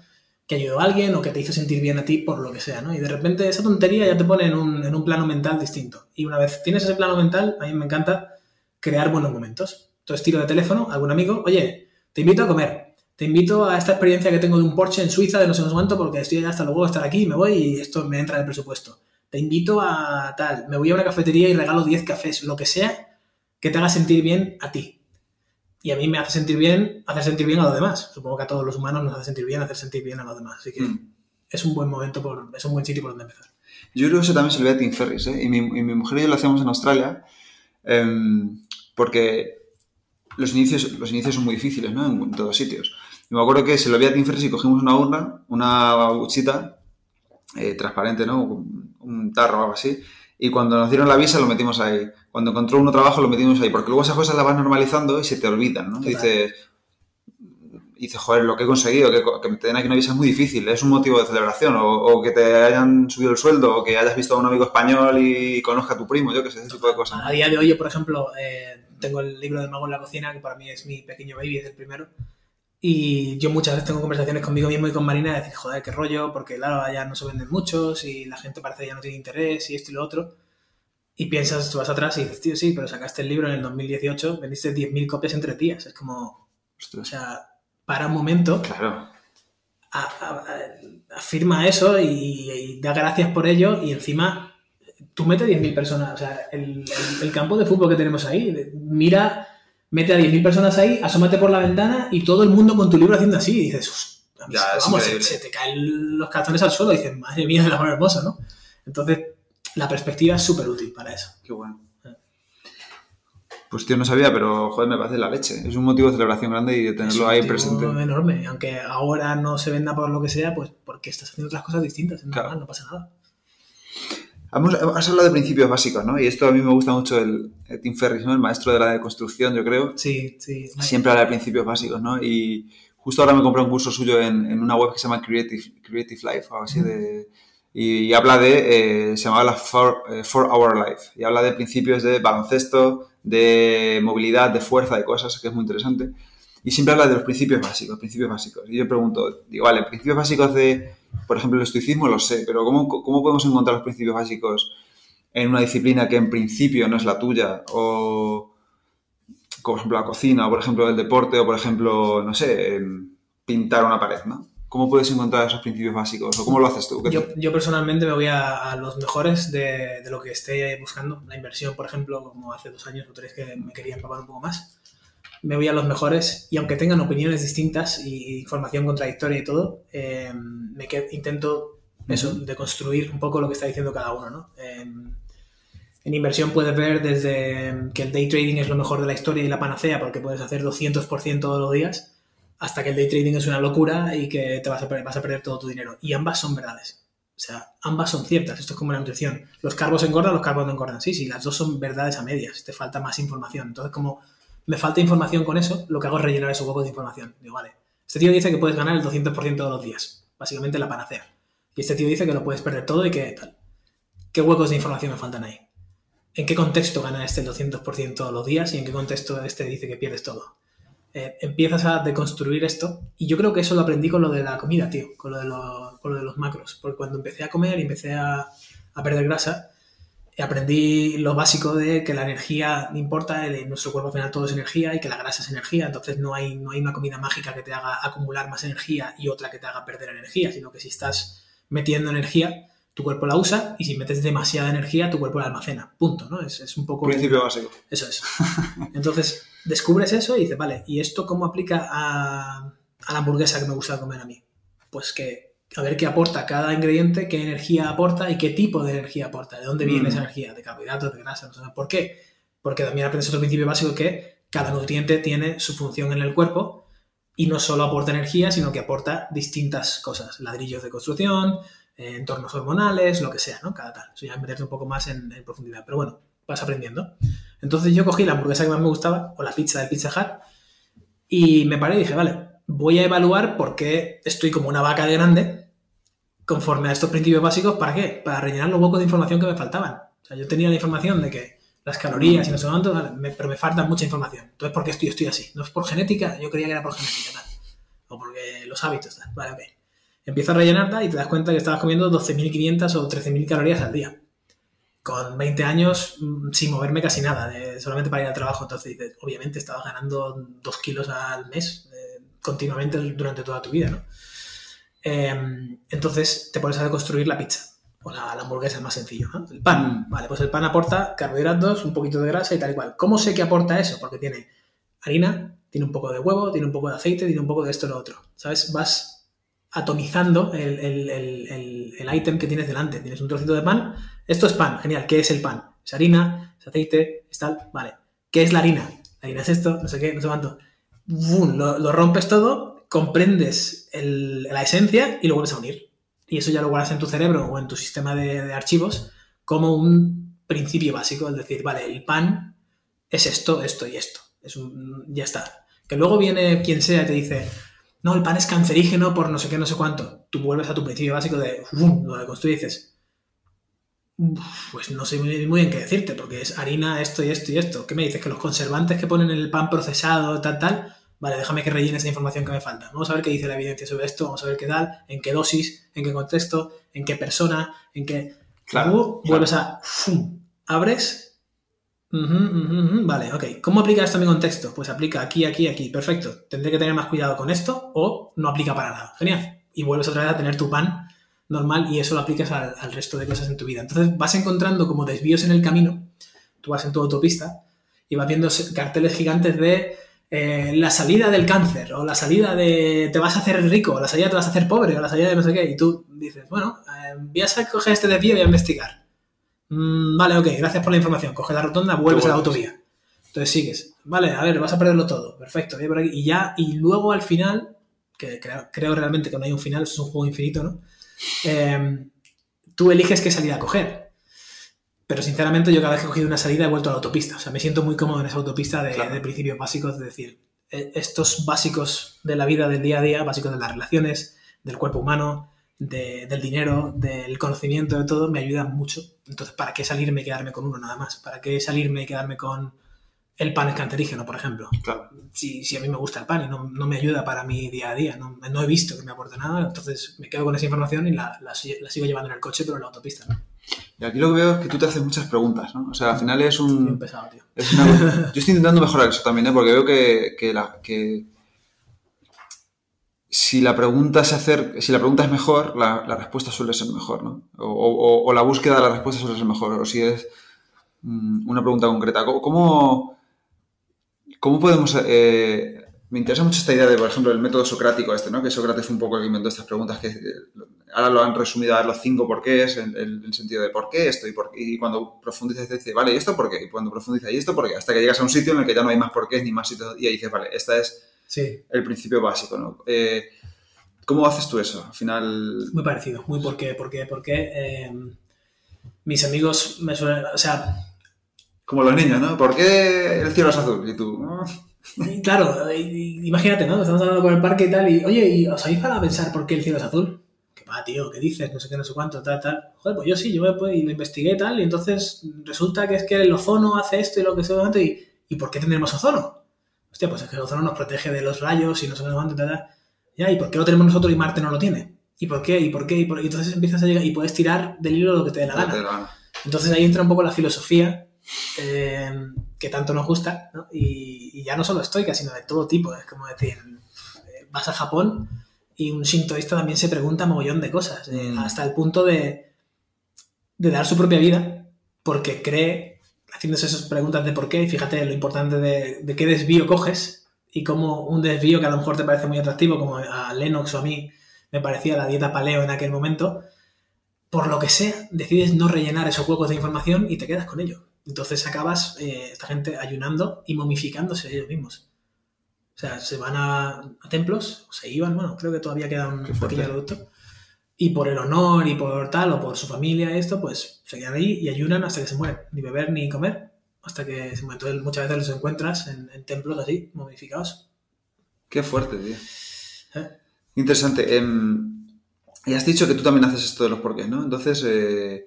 que ayudó a alguien o que te hizo sentir bien a ti por lo que sea, ¿no? Y de repente esa tontería ya te pone en un, en un plano mental distinto. Y una vez tienes ese plano mental, a mí me encanta crear buenos momentos. Entonces tiro de teléfono, algún amigo, oye, te invito a comer. Te invito a esta experiencia que tengo de un Porsche en Suiza de no sé cuánto porque estoy hasta luego de estar aquí, me voy y esto me entra en el presupuesto te invito a tal, me voy a una cafetería y regalo 10 cafés, lo que sea que te haga sentir bien a ti. Y a mí me hace sentir bien hacer sentir bien a los demás. Supongo que a todos los humanos nos hace sentir bien hacer sentir bien a los demás. Así que Mm. es un buen momento, por, es un buen sitio por donde empezar. Yo creo que eso también se lo ve a Tim Ferris, ¿eh? Y mi, y mi mujer y yo lo hacíamos en Australia em, porque los inicios, los inicios son muy difíciles, ¿no? En, en todos sitios. Y me acuerdo que se lo vi a Tim Ferris y cogimos una urna, una buchita eh, transparente, ¿no? Un, un tarro o algo así. Y cuando nos dieron la visa lo metimos ahí. Cuando encontró uno trabajo lo metimos ahí. Porque luego esas cosas las vas normalizando y se te olvidan, ¿no? Dices, dices, joder, lo que he conseguido, que, que me te den aquí una visa es muy difícil, es un motivo de celebración, o, o que te hayan subido el sueldo, o que hayas visto a un amigo español y conozca a tu primo, yo que sé, ese tipo de cosas. A día de hoy, yo, por ejemplo, eh, tengo el libro del mago en la cocina, que para mí es mi pequeño baby, es el primero. Y yo muchas veces tengo conversaciones conmigo mismo y con Marina de decir, joder, qué rollo, porque claro, allá no se venden muchos y la gente parece que ya no tiene interés y esto y lo otro. Y piensas, tú vas atrás y dices, tío, sí, pero sacaste el libro en el 2018, vendiste 10.000 copias en tres días. Es como, o sea, para un momento, claro. a- a- a- afirma eso y, y da gracias por ello y encima tú metes 10.000 personas, o sea, el, el- el campo de fútbol que tenemos ahí, mira, mete a 10.000 personas ahí, asómate por la ventana y todo el mundo con tu libro haciendo así y dices, "Hostia, Ya, es vamos, se, te caen los calzones al suelo y dices, madre mía, el amor hermoso, ¿no? Entonces, la perspectiva es súper útil para eso. Qué bueno. Pues tío, no sabía, pero joder, me parece la leche. Es un motivo de celebración grande y de Es tenerlo un ahí presente. enorme, aunque ahora no se venda por lo que sea, pues porque estás haciendo otras cosas distintas, es normal, Claro. no pasa nada. Hemos, has hablado de principios básicos, ¿no? Y esto a mí me gusta mucho el, el Tim Ferris, ¿no? El maestro de la deconstrucción, yo creo. Sí, sí. Siempre habla de principios básicos, ¿no? Y justo ahora me compré un curso suyo en, en una web que se llama Creative, Creative Life o algo así de... Y, habla de, eh, se llamaba la four, eh, four Hour Life, y habla de principios de baloncesto, de movilidad, de fuerza, de cosas, que es muy interesante. Y siempre habla de los principios básicos, principios básicos. Y yo pregunto, digo, vale, principios básicos de, por ejemplo, el estoicismo lo sé, pero ¿cómo, cómo podemos encontrar los principios básicos en una disciplina que en principio no es la tuya? O, como por ejemplo la cocina, o por ejemplo el deporte, o por ejemplo, no sé, em, pintar una pared, ¿no? ¿Cómo puedes encontrar esos principios básicos? ¿O cómo lo haces tú? ¿Qué Yo, yo personalmente me voy a, a los mejores de, de lo que esté buscando. La inversión, por ejemplo, como hace dos años o tres que me quería empapar un poco más. Me voy a los mejores y aunque tengan opiniones distintas y información contradictoria y todo, eh, me qued- intento eso, de construir un poco lo que está diciendo cada uno. ¿no? Eh, en inversión puedes ver desde que el day trading es lo mejor de la historia y la panacea porque puedes hacer 200% todos los días hasta que el day trading es una locura y que te vas a, vas a perder todo tu dinero. Y ambas son verdades. O sea, ambas son ciertas. Esto es como la nutrición. Los carbos engordan, los carbos no engordan. Sí, sí, las dos son verdades a medias. Te falta más información. Entonces, como me falta información con eso, lo que hago es rellenar esos huecos de información. Digo, vale, este tío dice que puedes ganar el 200% todos los días. Básicamente la panacea. Y este tío dice que lo puedes perder todo y que tal. ¿Qué huecos de información me faltan ahí? ¿En qué contexto gana este el 200% todos los días y en qué contexto este dice que pierdes todo? Eh, empiezas a deconstruir esto y yo creo que eso lo aprendí con lo de la comida, tío, con lo de, lo- con lo de los macros, porque cuando empecé a comer y empecé a, a perder grasa, aprendí lo básico de que la energía no importa, el- nuestro cuerpo al final todo es energía y que la grasa es energía, entonces no hay, no hay una comida mágica que te haga acumular más energía y otra que te haga perder energía, sino que si estás metiendo energía, tu cuerpo la usa y si metes demasiada energía, tu cuerpo la almacena. Punto, ¿no? Es, es un poco... Principio básico. Eso es. Entonces, descubres eso y dices, vale, ¿y esto cómo aplica a, a la hamburguesa que me gusta comer a mí? Pues que a ver qué aporta cada ingrediente, qué energía aporta y qué tipo de energía aporta, de dónde viene Mm. esa energía, de carbohidratos, de grasa, no sé por qué. Porque también aprendes otro principio básico que cada nutriente tiene su función en el cuerpo y no solo aporta energía, sino que aporta distintas cosas, ladrillos de construcción, eh, entornos hormonales, lo que sea, ¿no? Cada tal. Eso ya meterte un poco más en, en profundidad. Pero bueno, vas aprendiendo. Entonces yo cogí la hamburguesa que más me gustaba, o la pizza del Pizza Hut, y me paré y dije, vale, voy a evaluar por qué estoy como una vaca de grande conforme a estos principios básicos. ¿Para qué? Para rellenar los huecos de información que me faltaban. O sea, yo tenía la información de que las calorías y no sé cuánto, pero me falta mucha información. Entonces, ¿por qué estoy, así? ¿No es por genética? Yo creía que era por genética, tal. O porque los hábitos, tal. Vale, ok. Empiezo a rellenar tal y te das cuenta que estabas comiendo 12.500 o 13.000 calorías al día. Con 20 años mm, sin moverme casi nada, de- solamente para ir al trabajo. Entonces obviamente estabas ganando 2 kilos al mes eh, continuamente durante toda tu vida, ¿no? Eh, entonces te pones a construir la pizza. O la, la hamburguesa es más sencillo, ¿no? El pan. Vale, pues el pan aporta carbohidratos, un poquito de grasa y tal y cual. ¿Cómo sé que aporta eso? Porque tiene harina, tiene un poco de huevo, tiene un poco de aceite, tiene un poco de esto y lo otro. ¿Sabes? Vas atomizando el, el, el, el, ítem que tienes delante. Tienes un trocito de pan. Esto es pan, genial. ¿Qué es el pan? Es harina, es aceite, es tal. Vale. ¿Qué es la harina? La harina es esto, no sé qué, no sé cuánto. Lo, lo, rompes todo, comprendes la esencia y lo vuelves a unir. Y eso ya lo guardas en tu cerebro o en tu sistema de, archivos como un principio básico. Es decir, vale, el pan es esto, esto y esto. Es un, ya está. Que luego viene quien sea y te dice, no, el pan es cancerígeno por no sé qué, no sé cuánto. Tú vuelves a tu principio básico de, lo de construir y dices, pues no sé muy, bien qué decirte, porque es harina, esto y esto y esto. ¿Qué me dices? Que los conservantes que ponen en el pan procesado, tal, tal, vale, déjame que rellene esa información que me falta. Vamos a ver qué dice la evidencia sobre esto, vamos a ver qué tal, en qué dosis, en qué contexto, en qué persona, en qué... Claro, vuelves a... abres Vale, ok. ¿Cómo aplica esto a mi contexto? Pues aplica aquí, aquí, aquí. Perfecto. Tendré que tener más cuidado con esto o no aplica para nada. Genial. Y vuelves otra vez a tener tu pan normal y eso lo aplicas al, resto de cosas en tu vida. Entonces vas encontrando como desvíos en el camino. Tú vas en tu autopista y vas viendo carteles gigantes de eh, la salida del cáncer o la salida de te vas a hacer rico o la salida te vas a hacer pobre o la salida de no sé qué. Y tú dices, bueno, eh, voy a coger este desvío y voy a investigar Mm, vale, ok, gracias por la información. Coge la rotonda, vuelves a la autovía. Entonces sigues. Vale, a ver, vas a perderlo todo. Perfecto, por aquí. Y ya, y luego al final, que creo, realmente que no hay un final, es un juego infinito, ¿no? Em, tú eliges qué salida coger. Pero sinceramente, yo cada vez que he cogido una salida he vuelto a la autopista. O sea, me siento muy cómodo en esa autopista de, de principios básicos, es decir, e, estos básicos de la vida del día a día, básicos de las relaciones, del cuerpo humano, del dinero, del conocimiento, de todo, me ayudan mucho. Entonces, ¿para qué salirme y quedarme con uno nada más? ¿Para qué salirme y quedarme con el pan es cancerígeno, por ejemplo? Claro. Si, si, a mí me gusta el pan y no, no, me ayuda para mi día a día, no, no, he visto que me aporte nada, entonces me quedo con esa información y la, la, sigo llevando en el coche, pero en la autopista, ¿no? Y aquí lo que veo es que tú te haces muchas preguntas, ¿no? O sea, al final es un... pesado, tío. Es una... Yo estoy intentando mejorar eso también, ¿eh? Porque veo que, que, la, que si la pregunta es hacer, si la pregunta es mejor, la, respuesta suele ser mejor, ¿no? O, la búsqueda de la respuesta suele ser mejor. O si es mm, una pregunta concreta. ¿Cómo, cómo podemos... Eh, me interesa mucho esta idea de, por ejemplo, el método socrático este, ¿no? Que Sócrates fue un poco el que inventó estas preguntas que eh, ahora lo han resumido a los cinco porqués, en, el sentido de por qué esto y, por, y cuando profundiza dice, vale, ¿y esto por qué? Y cuando profundiza, ¿y esto por qué? Hasta que llegas a un sitio en el que ya no hay más porqués ni más sitios y ahí dices, vale, esta es Sí. El principio básico, ¿no? Eh, ¿Cómo haces tú eso? Al final... Muy parecido, muy porque, porque, porque eh, mis amigos me suelen, o sea... Como los niños, ¿no? ¿Por qué el cielo es azul? Y tú... Claro, imagínate, ¿no? Estamos hablando con el parque y tal, y oye, ¿y ¿os habéis para pensar por qué el cielo es azul? ¿Qué va, tío? ¿Qué dices? No sé qué, no sé cuánto, tal, tal. Joder, pues yo sí, yo pues, y lo investigué y tal, y entonces resulta que es que el ozono hace esto y lo que se y, ¿y por qué tenemos ozono? hostia, pues es que el ozono nos protege de los rayos y no sé cuánto, tal, Ya, ¿y por qué lo tenemos nosotros y Marte no lo tiene? ¿Y por qué? ¿Y por qué? Y, entonces empiezas a llegar y puedes tirar del hilo lo que te dé la gana. Entonces ahí entra un poco la filosofía eh, que tanto nos gusta, ¿no? y, ya no solo estoica, sino de todo tipo. Es como decir, eh, vas a Japón y un sintoísta también se pregunta mogollón de cosas, eh, mm. hasta el punto de, de dar su propia vida porque cree haciéndose esas preguntas de por qué, y fíjate lo importante de, qué desvío coges y cómo un desvío que a lo mejor te parece muy atractivo, como a Lennox o a mí me parecía la dieta paleo en aquel momento, por lo que sea, decides no rellenar esos huecos de información y te quedas con ello. Entonces acabas, eh, esta gente, ayunando y momificándose ellos mismos. O sea, se van a, templos, o se iban, bueno, creo que todavía queda un pequeño producto y por el honor y por tal o por su familia esto, pues se quedan ahí y ayunan hasta que se mueren, ni beber ni comer, hasta que se mueren. Entonces muchas veces los encuentras en, templos así, momificados. Qué fuerte, tío. ¿Eh? Interesante. Em, y has dicho que tú también haces esto de los porqués, ¿no? Entonces, eh,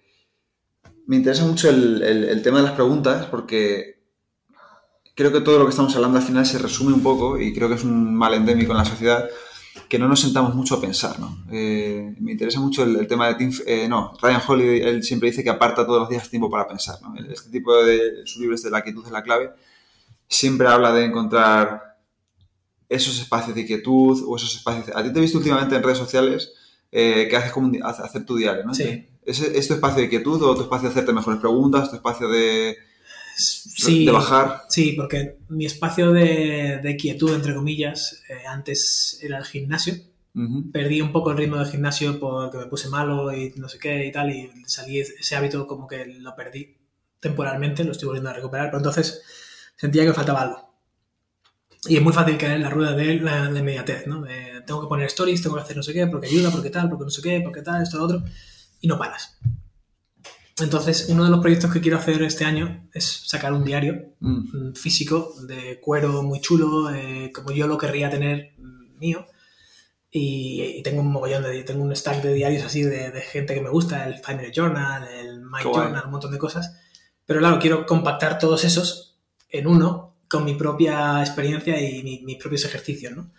me interesa mucho el, el tema de las preguntas porque creo que todo lo que estamos hablando al final se resume un poco y creo que es un mal endémico en la sociedad que no nos sentamos mucho a pensar, ¿no? Eh, me interesa mucho el, tema de Tim, eh, no, Ryan Holiday, él siempre dice que aparta todos los días tiempo para pensar, ¿no? Este tipo de, su libro de La quietud es la clave, siempre habla de encontrar esos espacios de quietud o esos espacios... A ti te he visto últimamente en redes sociales eh, que haces como hacer tu diario, ¿no? Sí. ¿Es, ¿Es tu espacio de quietud o tu espacio de hacerte mejores preguntas, tu espacio de, Sí, de bajar? Sí, porque mi espacio de, de quietud, entre comillas, eh, antes era el gimnasio. Ujú. Perdí un poco el ritmo del gimnasio porque me puse malo y no sé qué y tal, y salí ese hábito como que lo perdí temporalmente, lo estoy volviendo a recuperar, pero entonces sentía que faltaba algo. Y es muy fácil caer en la rueda de la, inmediatez, ¿no? De, tengo que poner stories, tengo que hacer no sé qué, porque ayuda, porque tal, porque no sé qué, porque tal, esto, lo otro, y no paras. Entonces, uno de los proyectos que quiero hacer este año es sacar un diario Mm. mm, físico de cuero muy chulo, eh, como yo lo querría tener mm, mío. Y, y tengo un mogollón de, tengo un stack de diarios así de, de gente que me gusta, el Minute Journal, el My Qué guay. Journal, un montón de cosas. Pero claro, quiero compactar todos esos en uno con mi propia experiencia y mi- mis propios ejercicios, ¿no?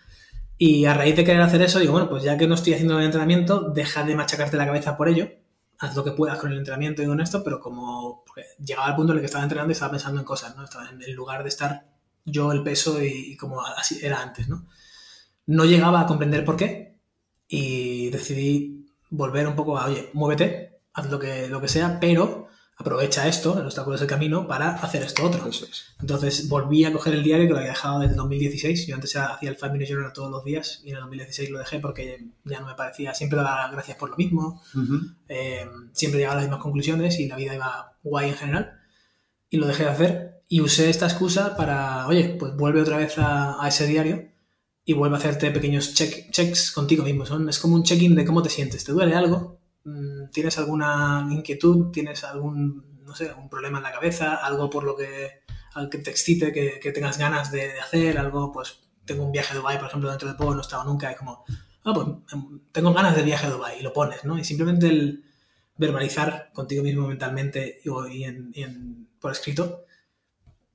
Y a raíz de querer hacer eso, digo, bueno, pues ya que no estoy haciendo el entrenamiento, deja de machacarte la cabeza por ello, haz lo que puedas con el entrenamiento y con esto, pero como llegaba al punto en el que estaba entrenando y estaba pensando en cosas, ¿no? Estaba en lugar de estar yo el peso y, y como así era antes, ¿no? No llegaba a comprender por qué y decidí volver un poco a, oye, muévete, haz lo que, lo que sea, pero aprovecha esto, el obstáculo es el camino, para hacer esto otro. Es. Entonces volví a coger el diario que lo había dejado desde el 2016. Yo antes hacía el Five Minute Journal todos los días y en el 2016 lo dejé porque ya no me parecía, siempre daba gracias por lo mismo, eh, siempre llegaba a las mismas conclusiones y la vida iba guay en general. Y lo dejé de hacer y usé esta excusa para, oye, pues vuelve otra vez a, a ese diario y vuelve a hacerte pequeños check, checks contigo mismo. Son, es como un check-in de cómo te sientes. ¿Te duele algo? Mm, ¿Tienes alguna inquietud? ¿Tienes algún, no sé, algún problema en la cabeza? ¿Algo por lo que, algo que te excite, que, tengas ganas de, hacer? ¿Algo, pues, tengo un viaje a Dubái, por ejemplo, dentro de poco, no he estado nunca, es como, ah, pues em, tengo ganas de viaje a Dubái y lo pones, ¿no? Y simplemente el verbalizar contigo mismo mentalmente y en- por escrito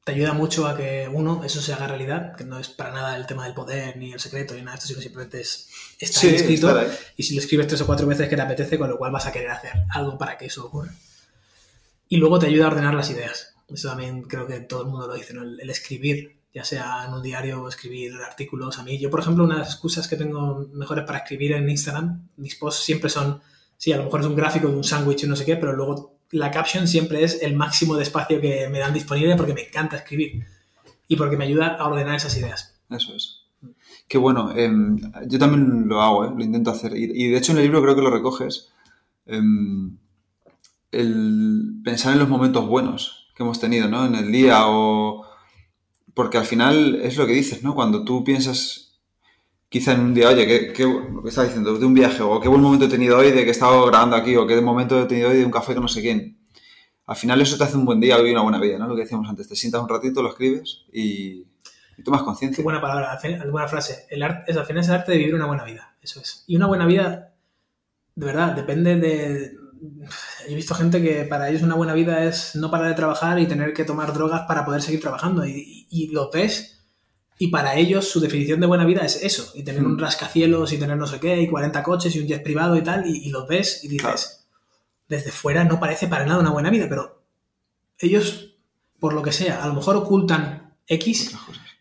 te ayuda mucho a que, uno, eso se haga realidad, que no es para nada el tema del poder ni el secreto ni nada de esto, sino simplemente es, está Sí, escrito y si lo escribes tres o cuatro veces que te apetece, con lo cual vas a querer hacer algo para que eso ocurra. Y luego te ayuda a ordenar las ideas. Eso también creo que todo el mundo lo dice, ¿no? El, el escribir, ya sea en un diario o escribir artículos. A mí, yo, por ejemplo, una de las excusas que tengo mejores para escribir en Instagram, mis posts siempre son, sí, a lo mejor es un gráfico de un sándwich y no sé qué, pero luego la caption siempre es el máximo de espacio que me dan disponible porque me encanta escribir y porque me ayuda a ordenar esas ideas. Eso es. Qué bueno. em, yo también lo hago, ¿eh? lo intento hacer. Y, de hecho en el libro creo que lo recoges. em, el pensar en los momentos buenos que hemos tenido, ¿no? En el día o... Porque al final es lo que dices, ¿no? Cuando tú piensas quizá en un día, oye, ¿qué, qué- que diciendo, de un viaje, o qué buen momento he tenido hoy de que he estado grabando aquí, o qué momento he tenido hoy de un café con no sé quién. Al final eso te hace un buen día y una buena vida, ¿no? Lo que decíamos antes, te sientas un ratito, lo escribes y, y tomas conciencia. buena palabra, al fin- buena frase. El arte, es, al final es el arte de vivir una buena vida. Eso es. Y una buena vida, de verdad, depende de. He visto gente que para ellos una buena vida es no parar de trabajar y tener que tomar drogas para poder seguir trabajando. Y, y- y lo ves. Y para ellos su definición de buena vida es eso. Y tener un Mm. rascacielos y tener no sé qué, y 40 coches y un jet privado y tal. Y, y lo ves y dices, desde fuera no parece para nada una buena vida, pero ellos, por lo que sea, a lo mejor ocultan X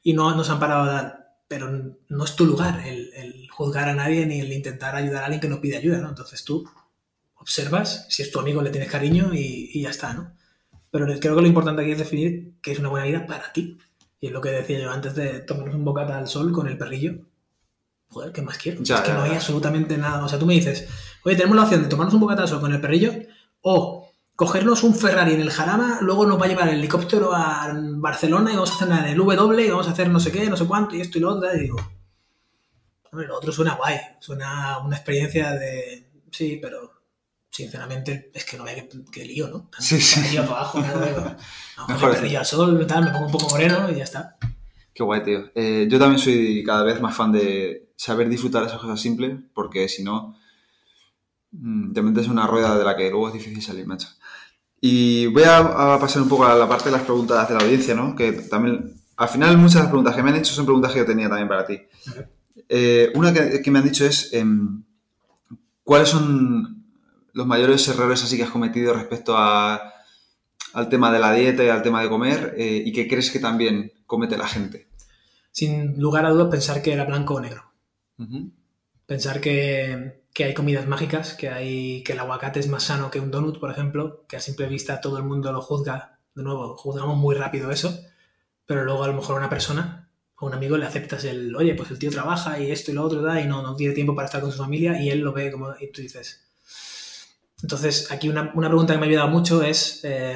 y no nos han parado a dar. Pero no es tu lugar el, el juzgar a nadie ni el intentar ayudar a alguien que no pide ayuda, ¿no? Entonces tú observas, si es tu amigo le tienes cariño y, y ya está, ¿no? Pero creo que lo importante aquí es definir qué es una buena vida para ti. Y es lo que decía yo antes de tomarnos un bocata al sol con el perrillo. Joder, ¿qué más quiero? Ya, es que ya, no hay ya. absolutamente nada. O sea, tú me dices, oye, tenemos la opción de tomarnos un bocata al sol con el perrillo o cogernos un Ferrari en el Jarama, luego nos va a llevar el helicóptero a Barcelona y vamos a hacer nada en el W y vamos a hacer no sé qué, no sé cuánto y esto y lo otro. Y digo, hombre, lo otro suena guay, suena una experiencia de... Sí, pero sinceramente es que no vea qué, lío, ¿no? Tanto Sí, sí. para abajo, ¿no? Con Mejor perrillo al sol, tal, me pongo un poco moreno y ya está. Qué guay, tío. Eh, yo también soy cada vez más fan de saber disfrutar esas cosas simples, porque si no, mm, te metes en una rueda de la que luego es difícil salir, macho. Y voy a, a pasar un poco a la parte de las preguntas de la audiencia, ¿no? Que también, al final, muchas de las preguntas que me han hecho son preguntas que yo tenía también para ti. Eh, una que, que me han dicho es, em, ¿cuáles son los mayores errores así que has cometido respecto a, al tema de la dieta y al tema de comer eh, y que crees que también comete la gente? Sin lugar a dudas pensar que era blanco o negro. Pensar que que hay comidas mágicas, que hay que el aguacate es más sano que un donut, por ejemplo, que a simple vista todo el mundo lo juzga. De nuevo, juzgamos muy rápido eso, pero luego a lo mejor a una persona o un amigo le aceptas el, oye, pues el tío trabaja y esto y lo otro da y no, no tiene tiempo para estar con su familia y él lo ve como, y tú dices. Entonces, aquí una, una pregunta que me ha ayudado mucho es, eh,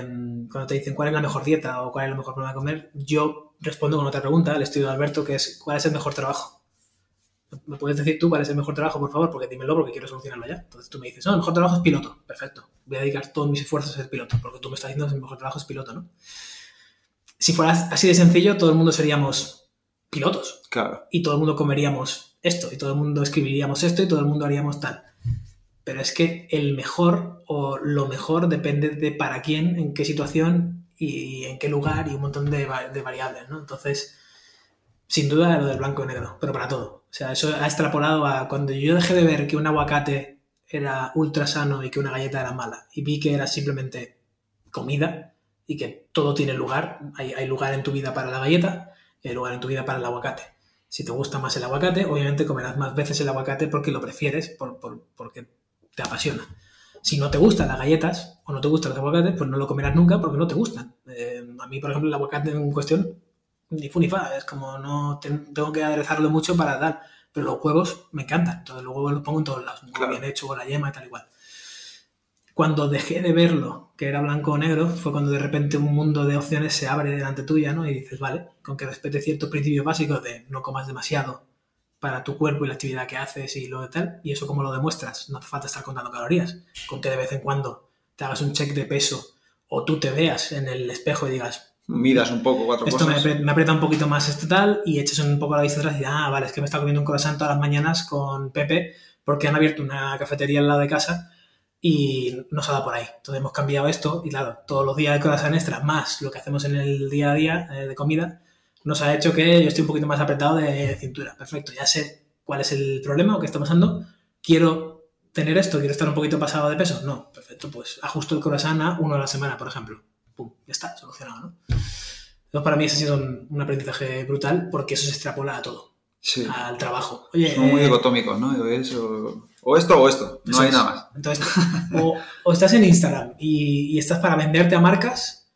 cuando te dicen cuál es la mejor dieta o cuál es la mejor forma de comer, yo respondo con otra pregunta, el estudio de Alberto, que es, ¿cuál es el mejor trabajo? ¿Me puedes decir tú cuál es el mejor trabajo, por favor? Porque dímelo porque quiero solucionarlo ya. Entonces tú me dices, no, el mejor trabajo es piloto. Perfecto. Voy a dedicar todos mis esfuerzos a ser piloto, porque tú me estás diciendo que el mejor trabajo es piloto, ¿no? Si fuera así de sencillo, todo el mundo seríamos pilotos. Claro. Y todo el mundo comeríamos esto, y todo el mundo escribiríamos esto, y todo el mundo haríamos tal. Pero es que el mejor o lo mejor depende de para quién, en qué situación y en qué lugar y un montón de, variables, ¿no? Entonces, sin duda lo del blanco y negro, pero para todo. O sea, eso ha extrapolado a cuando yo dejé de ver que un aguacate era ultra sano y que una galleta era mala y vi que era simplemente comida y que todo tiene lugar. Hay, lugar en tu vida para la galleta y hay lugar en tu vida para el aguacate. Si te gusta más el aguacate, obviamente comerás más veces el aguacate porque lo prefieres, por, porque te apasiona. Si no te gustan las galletas o no te gustan los aguacates, pues no lo comerás nunca porque no te gustan. Eh, a mí, por ejemplo, el aguacate en cuestión ni fu ni fa, es como no tengo que aderezarlo mucho para dar, pero los huevos me encantan, entonces los huevos los pongo en todos lados, Claro. bien hecho con la yema y tal igual. Cuando dejé de verlo, que era blanco o negro, fue cuando de repente un mundo de opciones se abre delante tuya, ¿no? Y dices, vale, con que respete ciertos principios básicos de no comas demasiado para tu cuerpo y la actividad que haces y lo de tal, y eso cómo lo demuestras, no hace falta estar contando calorías, con que de vez en cuando te hagas un check de peso o tú te veas en el espejo y digas, Midas un poco cuatro esto me, cosas. apre- me aprieta un poquito más este tal y echas un poco la vista atrás y dices, ah, vale, es que me está comiendo un croissant todas las mañanas con Pepe porque han abierto una cafetería al lado de casa y nos ha dado por ahí. Entonces hemos cambiado esto y claro, todos los días de croissant extra más lo que hacemos en el día a día eh, de comida nos ha hecho que yo estoy un poquito más apretado de cintura. Perfecto, ya sé cuál es el problema o qué está pasando. Quiero tener esto, quiero estar un poquito pasado de peso. No, perfecto, pues ajusto el croissant a uno a la semana, por ejemplo. Pum, ya está, solucionado, ¿no? Entonces, para mí ese ha sido un, un aprendizaje brutal porque eso se extrapola a todo, Sí. al trabajo. Oye, Son muy eh, dicotómicos, ¿no? Es o, o esto o esto. No hay es. nada más. Entonces, o, o estás en Instagram y, y estás para venderte a marcas,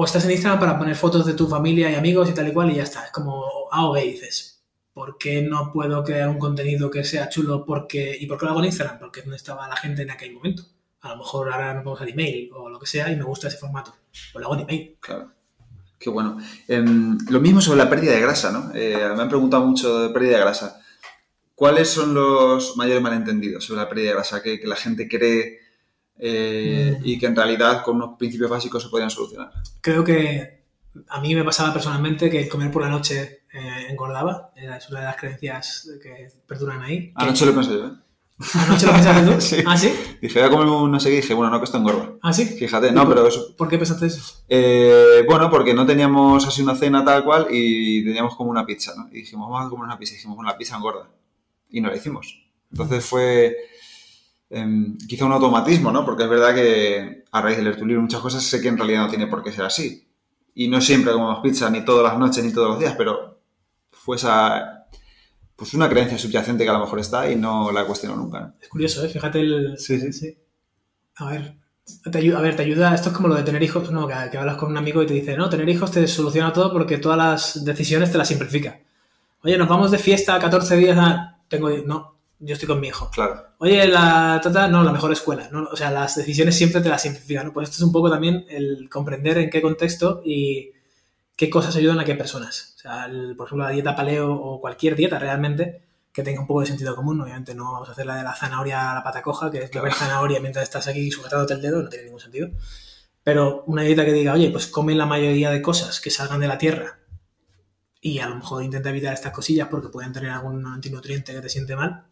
o estás en Instagram para poner fotos de tu familia y amigos y tal y cual, y ya está. Es como A o dices. ¿Por qué no puedo crear un contenido que sea chulo? Porque, ¿Y por qué lo hago en Instagram? Porque no estaba la gente en aquel momento. A lo mejor ahora no podemos al email o lo que sea y me gusta ese formato. Pues lo hago en email. Claro. Qué bueno. Em, lo mismo sobre la pérdida de grasa, ¿no? Eh, me han preguntado mucho de pérdida de grasa. ¿Cuáles son los mayores malentendidos sobre la pérdida de grasa que la gente cree eh, Mm. y que en realidad con unos principios básicos se podrían solucionar? Creo que a mí me pasaba personalmente que el comer por la noche eh, engordaba. Es una de las creencias que perduran ahí. Que- Anoche lo pensé yo, ¿eh? ¿Anoche lo pensaste tú? Sí. ¿Ah, sí? Dije, voy a comer un no sé qué, y dije, bueno, no, que esto engorda. ¿Ah, sí? Fíjate, no, pero eso... ¿Por qué pensaste eso? Eh, bueno, porque no teníamos así una cena tal cual y teníamos como una pizza, ¿no? Y dijimos, vamos a comer una pizza. Y dijimos, bueno, la pizza engorda. Y no la hicimos. Entonces fue em, quizá un automatismo, ¿no? Porque es verdad que a raíz de leer tu libro muchas cosas sé que en realidad no tiene por qué ser así. Y no siempre comemos pizza, ni todas las noches, ni todos los días, pero fue esa, pues una creencia subyacente que a lo mejor está y no la cuestiono nunca, ¿no? Es curioso, ¿eh? Fíjate el... Sí, sí. A ver, te ayuda, a ver, te ayuda... Esto es como lo de tener hijos, ¿no? Que, que hablas con un amigo y te dice, no, tener hijos te soluciona todo porque todas las decisiones te las simplifica. Oye, nos vamos de fiesta 14 días a... Tengo... No, yo estoy con mi hijo. Claro. Oye, la tata, no, la mejor escuela. ¿no? O sea, las decisiones siempre te las simplifican. ¿no? Pues esto es un poco también el comprender en qué contexto y qué cosas ayudan a qué personas. O sea, el- por ejemplo, la dieta paleo o cualquier dieta realmente que tenga un poco de sentido común. Obviamente no vamos a hacer la de la zanahoria a la pata coja, que es beber zanahoria mientras estás aquí sujetándote el dedo, no tiene ningún sentido. Pero una dieta que diga, oye, pues come la mayoría de cosas que salgan de la tierra y a lo mejor intenta evitar estas cosillas porque pueden tener algún antinutriente que te siente mal,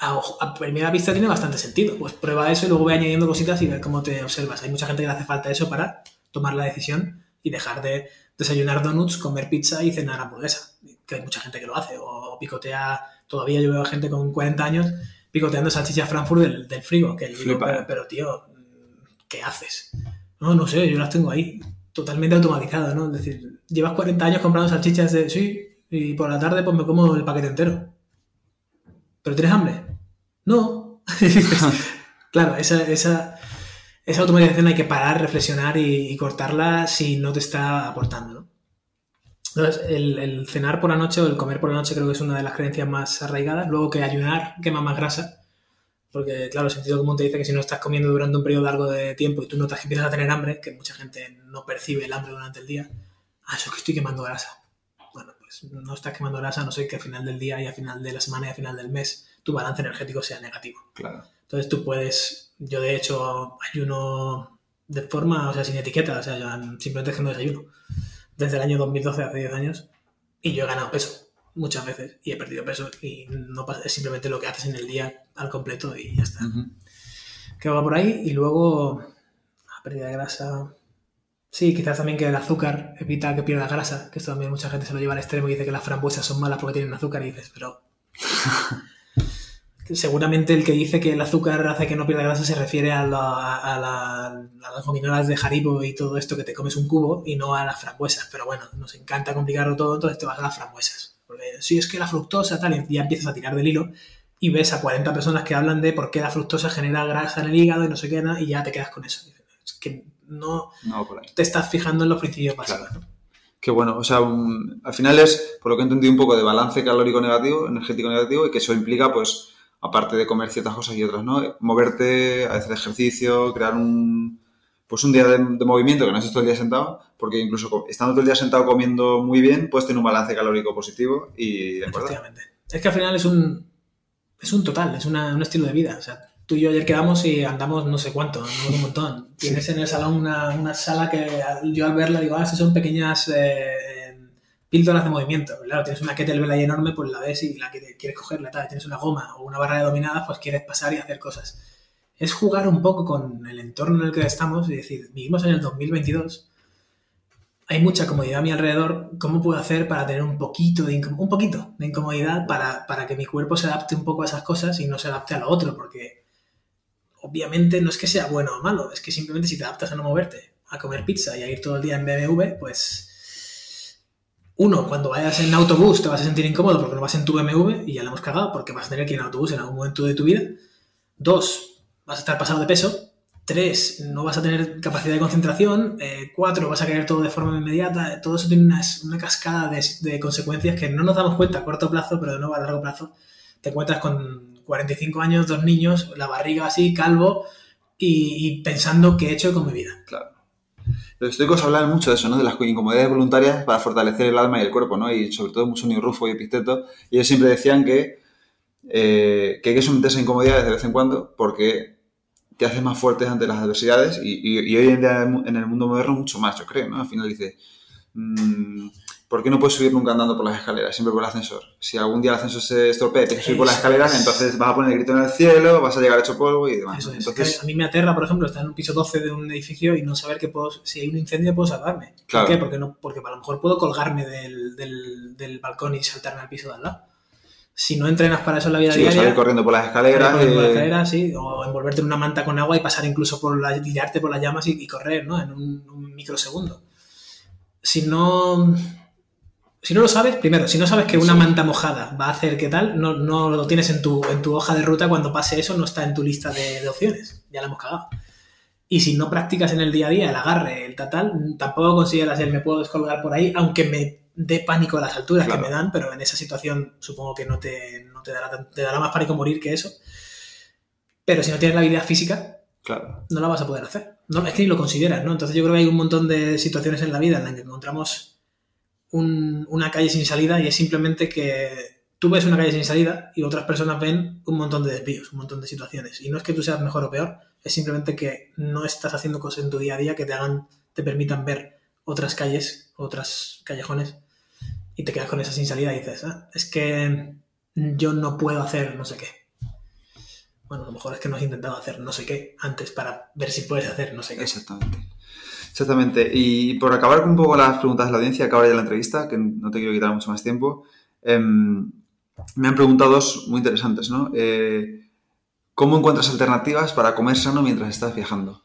a, primera vista tiene bastante sentido. Pues prueba eso y luego ve añadiendo cositas y ver cómo te observas. Hay mucha gente que le hace falta eso para tomar la decisión y dejar de desayunar donuts, comer pizza y cenar hamburguesa. Que hay mucha gente que lo hace. O picotea, todavía yo veo a gente con 40 años picoteando salchichas Frankfurt del, del frigo. Que digo, pero, ¿eh? pero, tío, ¿qué haces? No, no sé, yo las tengo ahí. Totalmente automatizadas, ¿no? Es decir, llevas 40 años comprando salchichas de sí y por la tarde pues me como el paquete entero. ¿Pero tienes hambre? No. claro, esa, esa, esa, automatización hay que parar, reflexionar y, cortarla si no te está aportando, ¿no? Entonces, el, el, cenar por la noche o el comer por la noche creo que es una de las creencias más arraigadas. Luego que ayunar quema más grasa. Porque, claro, el sentido común te dice que si no estás comiendo durante un periodo largo de tiempo y tú notas que empiezas a tener hambre, que mucha gente no percibe el hambre durante el día, ah, eso es que estoy quemando grasa. Bueno, pues no estás quemando grasa, no sé que al final del día y al final de la semana y al final del mes tu balance energético sea negativo. Claro. Entonces tú puedes, yo de hecho ayuno de forma, o sea, sin etiqueta, o sea, simplemente es que no desayuno. Desde el año 2012, hace 10 años, y yo he ganado peso muchas veces y he perdido peso y no pasa, es simplemente lo que haces en el día al completo y ya está. Que va por ahí y luego la pérdida de grasa. Sí, quizás también que el azúcar evita que pierda grasa, que esto también mucha gente se lo lleva al extremo y dice que las frambuesas son malas porque tienen azúcar y dices, pero seguramente el que dice que el azúcar hace que no pierda grasa se refiere a, las gominolas de Haribo y todo esto que te comes un cubo y no a las frambuesas. Pero bueno, nos encanta complicarlo todo, entonces te vas a las frambuesas. Porque si es que la fructosa tal, y ya empiezas a tirar del hilo y ves a 40 personas que hablan de por qué la fructosa genera grasa en el hígado y no sé qué, y ya te quedas con eso. Es que no, te estás fijando en los principios básicos. Qué bueno, o sea, al final es, por lo que he entendido, un poco de balance calórico negativo, energético negativo, y que eso implica, pues, aparte de comer ciertas cosas y otras, ¿no? Moverte, hacer ejercicio, crear un, pues un día de, movimiento que no estés todo el día sentado, porque incluso estando todo el día sentado comiendo muy bien, puedes tener un balance calórico positivo y... Efectivamente. Es que al final es un, es un total, es un estilo de vida. O sea, tú y yo ayer quedamos y andamos no sé cuánto, un montón. Tienes en el salón una, una, sala que yo al verla digo, ah, estas son pequeñas... Eh, píldoras de movimiento. Claro, tienes una kettlebell ahí enorme, pues la ves y la que quieres cogerla, tal. Tienes una goma o una barra de dominadas, pues quieres pasar y hacer cosas. Es jugar un poco con el entorno en el que estamos y decir, vivimos en el 2022, hay mucha comodidad a mi alrededor, ¿cómo puedo hacer para tener un poquito de, un poquito de incomodidad para, para que mi cuerpo se adapte un poco a esas cosas y no se adapte a lo otro? Porque obviamente no es que sea bueno o malo, es que simplemente si te adaptas a no moverte, a comer pizza y a ir todo el día en BMW, pues uno, cuando vayas en autobús te vas a sentir incómodo porque no vas en tu BMW y ya le hemos cagado porque vas a tener que ir en autobús en algún momento de tu vida. Dos, vas a estar pasado de peso. Tres, no vas a tener capacidad de concentración. Eh, cuatro, vas a querer todo de forma inmediata. Todo eso tiene una, cascada de, consecuencias que no nos damos cuenta a corto plazo, pero de nuevo a largo plazo. Te encuentras con 45 años, dos niños, la barriga así, calvo y, pensando qué he hecho con mi vida. Claro. Los estoicos hablan mucho de eso, ¿no? De las incomodidades voluntarias para fortalecer el alma y el cuerpo, ¿no? Y sobre todo Musonio Rufo y Epicteto. Y ellos siempre decían que, eh, que hay que someterse a incomodidades de vez en cuando porque te hace más fuertes ante las adversidades y, hoy en día en el mundo moderno mucho más, yo creo, ¿no? Al final dice, mmm, ¿por qué no puedes subir nunca andando por las escaleras? Siempre por el ascensor. Si algún día el ascensor se estropea y tienes que subir por las escaleras, entonces vas a poner el grito en el cielo, vas a llegar hecho polvo y demás. Entonces... A mí me aterra, por ejemplo, estar en un piso 12 de un edificio y no saber que puedo, si hay un incendio puedo salvarme. ¿Por qué? Porque, no, porque a lo mejor puedo colgarme del, del, del, balcón y saltarme al piso de al lado. Si no entrenas para eso en la vida sí, diaria... salir corriendo por las escaleras. Por las escaleras, sí. O envolverte en una manta con agua y pasar incluso por la... tirarte por las llamas y, correr, ¿no? En un, un microsegundo. Si no si no lo sabes, primero, si no sabes que una manta mojada va a hacer qué tal, no, no lo tienes en tu, en tu hoja de ruta, cuando pase eso no está en tu lista de, opciones. Ya la hemos cagado. Y si no practicas en el día a día el agarre, el tal, tampoco consideras el me puedo descolgar por ahí, aunque me dé pánico a las alturas que me dan, pero en esa situación supongo que no te, no te, dará, te dará más pánico morir que eso. Pero si no tienes la habilidad física, claro. no la vas a poder hacer. No, es que ni lo consideras, ¿no? Entonces yo creo que hay un montón de situaciones en la vida en las que encontramos una calle sin salida y es simplemente que tú ves una calle sin salida y otras personas ven un montón de desvíos, un montón de situaciones. Y no es que tú seas mejor o peor, es simplemente que no estás haciendo cosas en tu día a día que te hagan, te permitan ver otras calles, otras callejones y te quedas con esa sin salida y dices, ah, es que yo no puedo hacer no sé qué. Bueno, a lo mejor es que no has intentado hacer no sé qué antes para ver si puedes hacer no sé qué. Exactamente. Exactamente. Y por acabar con un poco las preguntas de la audiencia, acaba ya la entrevista, que no te quiero quitar mucho más tiempo, em, me han preguntado dos muy interesantes, ¿no? Eh, ¿Cómo encuentras alternativas para comer sano mientras estás viajando?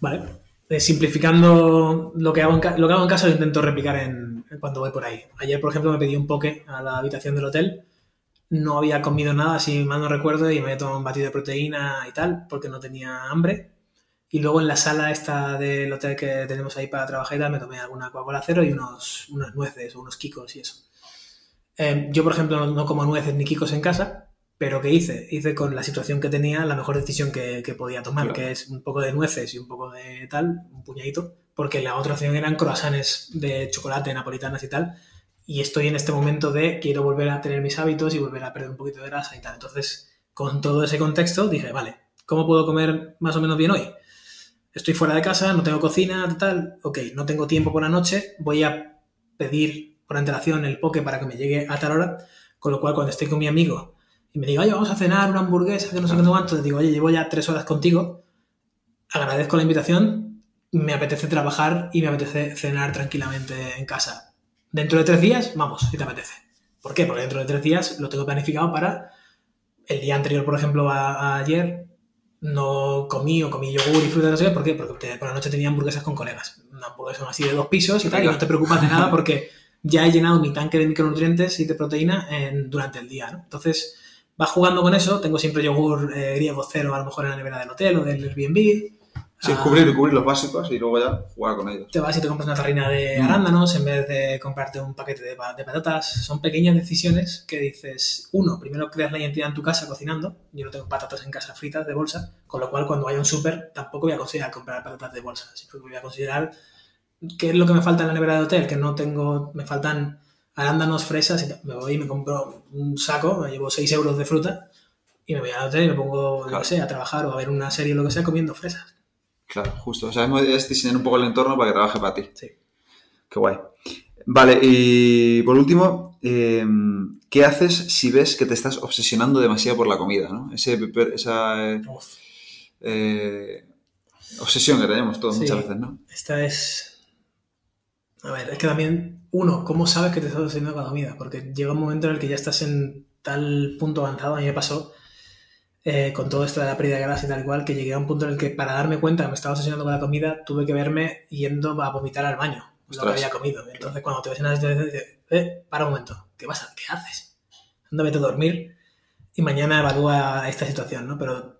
Vale. Eh, simplificando lo que, hago en lo que hago en casa lo intento replicar en, cuando voy por ahí. Ayer, por ejemplo, me pedí un poke a la habitación del hotel no había comido nada, si mal no recuerdo, y me había tomado un batido de proteína y tal, porque no tenía hambre. Y luego en la sala esta del hotel que tenemos ahí para trabajar y tal, me tomé alguna Coca-Cola cero y unos, unas nueces o unos kikos y eso. Eh, yo, por ejemplo, no, como nueces ni kikos en casa, pero ¿qué hice? Hice con la situación que tenía la mejor decisión que, podía tomar, que es un poco de nueces y un poco de tal, un puñadito, porque la otra opción eran croissants de chocolate, napolitanas y tal, y estoy en este momento de quiero volver a tener mis hábitos y volver a perder un poquito de grasa y tal. Entonces, con todo ese contexto, dije, vale, ¿cómo puedo comer más o menos bien hoy? Estoy fuera de casa, no tengo cocina, tal, ok, no tengo tiempo por la noche, voy a pedir por antelación el poke para que me llegue a tal hora, con lo cual cuando estoy con mi amigo y me diga, oye, vamos a cenar una hamburguesa que no sé qué cuánto, le digo, oye, llevo ya tres horas contigo, agradezco la invitación, me apetece trabajar y me apetece cenar tranquilamente en casa Dentro de tres días, vamos, si te apetece. ¿Por qué? Porque dentro de tres días lo tengo planificado para el día anterior, por ejemplo, a, ayer, no comí o comí yogur y fruta, no sé ¿Por qué? Porque por la noche tenía hamburguesas con colegas. Una hamburguesa así de dos pisos y tal, y no te preocupas de nada porque ya he llenado mi tanque de micronutrientes y de proteína durante el día, ¿no? Entonces, vas jugando con eso. Tengo siempre yogur eh, griego cero, a lo mejor en la nevera del hotel o del Airbnb. Sí, cubrir, cubrir los básicos y luego ya jugar con ellos. Te vas y te compras una tarrina de mm. arándanos en vez de comprarte un paquete de, patatas. Son pequeñas decisiones que dices, uno, primero creas la identidad en tu casa cocinando. Yo no tengo patatas en casa fritas de bolsa, con lo cual cuando vaya a un súper tampoco voy a considerar comprar patatas de bolsa. Sino voy a considerar qué es lo que me falta en la nevera de hotel, que no tengo, me faltan arándanos, fresas y Me voy y me compro un saco, me llevo 6 euros de fruta y me voy al hotel y me pongo, no sé, a trabajar o a ver una serie o lo que sea comiendo fresas. Claro, justo. O sea, es diseñar un poco el entorno para que trabaje para ti. Sí. Qué guay. Vale, y por último, em, ¿qué haces si ves que te estás obsesionando demasiado por la comida? ¿no? esa eh, obsesión que tenemos todos muchas veces, ¿no? Esta es... A ver, es que también, uno, ¿cómo sabes que te estás obsesionando con la comida? Porque llega un momento en el que ya estás en tal punto avanzado, a mí me pasó, eh, con todo esto de la pérdida de grasa y tal cual, que llegué a un punto en el que para darme cuenta que me estaba obsesionando con la comida, tuve que verme yendo a vomitar al baño lo que había comido. Entonces, cuando te ves en la situación, eh, para un momento, ¿qué pasa? ¿Qué haces? Anda, vete a dormir y mañana evalúa esta situación, ¿no? Pero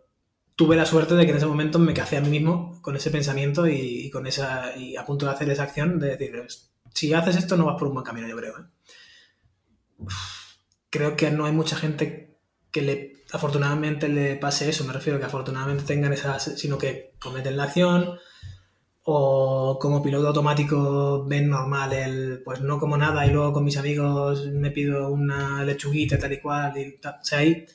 tuve la suerte de que en ese momento me café a mí mismo con ese pensamiento y, con esa y a punto de hacer esa acción de decir, si haces esto no vas por un buen camino, yo creo. ¿eh? Creo que no hay mucha gente que le afortunadamente le pase eso, me refiero que afortunadamente tengan esas, sino que cometen la acción o como piloto automático ven normal el, pues no como nada y luego con mis amigos me pido una lechuguita tal y cual. Y O sea, hay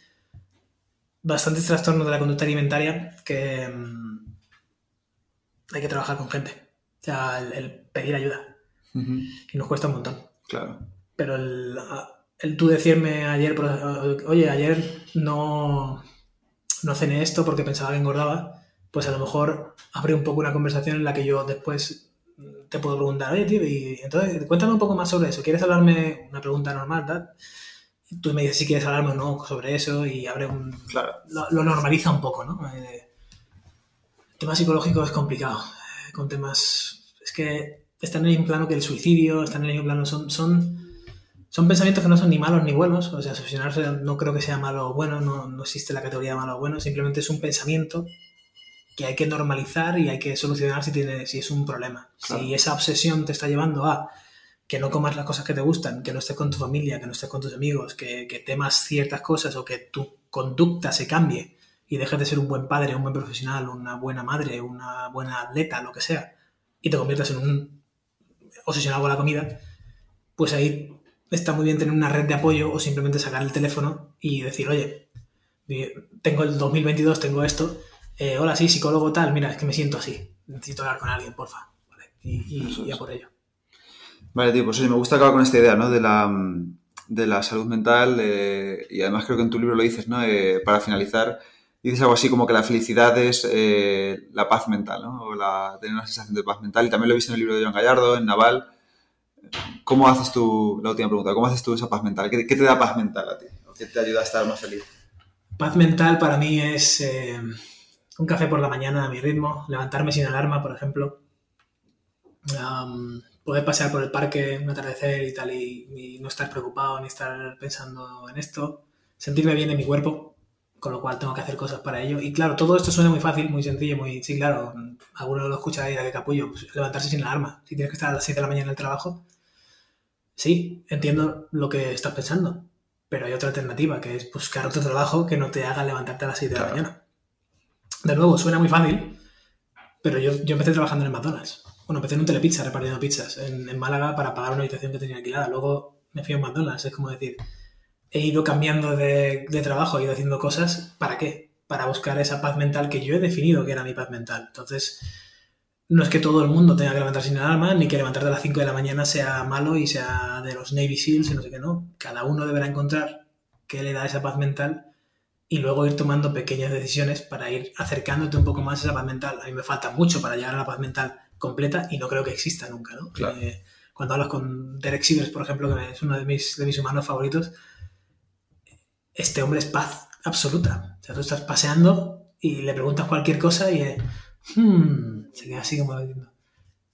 bastantes trastornos de la conducta alimentaria que mm, hay que trabajar con gente. O sea, el, pedir ayuda. Y nos cuesta un montón. Claro. Pero el, el tú decirme ayer, oye, ayer no, no cené esto porque pensaba que engordaba, pues a lo mejor abre un poco una conversación en la que yo después te puedo preguntar, oye, tío, y entonces cuéntame un poco más sobre eso. ¿Quieres hablarme una pregunta normal, tal? Tú me dices si quieres hablarme o no sobre eso y abre un... Claro. Lo, normaliza un poco, ¿no? Eh, el tema psicológico es complicado. Eh, con temas... Es que están en el mismo plano que el suicidio, están en el mismo plano... Son, son son pensamientos que no son ni malos ni buenos, o sea, obsesionarse no creo que sea malo o bueno, no, existe la categoría malo o bueno, simplemente es un pensamiento que hay que normalizar y hay que solucionar si, tiene, si es un problema. Si esa obsesión te está llevando a que no comas las cosas que te gustan, que no estés con tu familia, que no estés con tus amigos, que, que temas ciertas cosas o que tu conducta se cambie y dejes de ser un buen padre, un buen profesional, una buena madre, una buena atleta, lo que sea, y te conviertas en un obsesionado con la comida, pues ahí está muy bien tener una red de apoyo o simplemente sacar el teléfono y decir, oye, tengo el 2022, tengo esto, eh, hola, sí, psicólogo tal, mira, es que me siento así, necesito hablar con alguien, porfa, vale, y, ya por ello. Vale, tío, pues sí, me gusta acabar con esta idea, ¿no? De la, de la salud mental eh, y además creo que en tu libro lo dices, ¿no? Eh, para finalizar, dices algo así como que la felicidad es la paz mental, ¿no? O la, tener una sensación de paz mental y también lo he visto en el libro de Joan Gallardo, en Naval, ¿Cómo haces tú, la última pregunta, cómo haces tú esa paz mental? ¿Qué, te da paz mental a ti? qué te ayuda a estar más feliz? Paz mental para mí es eh, un café por la mañana a mi ritmo, levantarme sin alarma, por ejemplo, poder pasear por el parque, un atardecer y tal, y, no estar preocupado ni estar pensando en esto, sentirme bien en mi cuerpo, con lo cual tengo que hacer cosas para ello. Y claro, todo esto suena muy fácil, muy sencillo, muy... Sí, claro, alguno lo escucha ahí de capullo, pues, levantarse sin alarma. Si tienes que estar a las 7 de la mañana en el trabajo, sí, entiendo lo que estás pensando, pero hay otra alternativa, que es buscar otro trabajo que no te haga levantarte a las 7 de la mañana. De nuevo, suena muy fácil, pero yo, yo empecé trabajando en el McDonald's. Bueno, empecé en un telepizza repartiendo pizzas en, en Málaga para pagar una habitación que tenía alquilada. Luego me fui a un McDonald's, es como decir, he ido cambiando de, de, trabajo, he ido haciendo cosas, ¿para qué? Para buscar esa paz mental que yo he definido que era mi paz mental. Entonces, no es que todo el mundo tenga que levantarse sin alarma, ni que levantarte a las 5 de la mañana sea malo y sea de los Navy SEALs y no sé qué, no. Cada uno deberá encontrar qué le da esa paz mental y luego ir tomando pequeñas decisiones para ir acercándote un poco más a esa paz mental. A mí me falta mucho para llegar a la paz mental completa y no creo que exista nunca, ¿no? Claro. Eh, cuando hablas con Derek Sivers, por ejemplo, que es uno de mis, de mis humanos favoritos, este hombre es paz absoluta. O sea, tú estás paseando y le preguntas cualquier cosa y eh, hmm, se queda así como diciendo.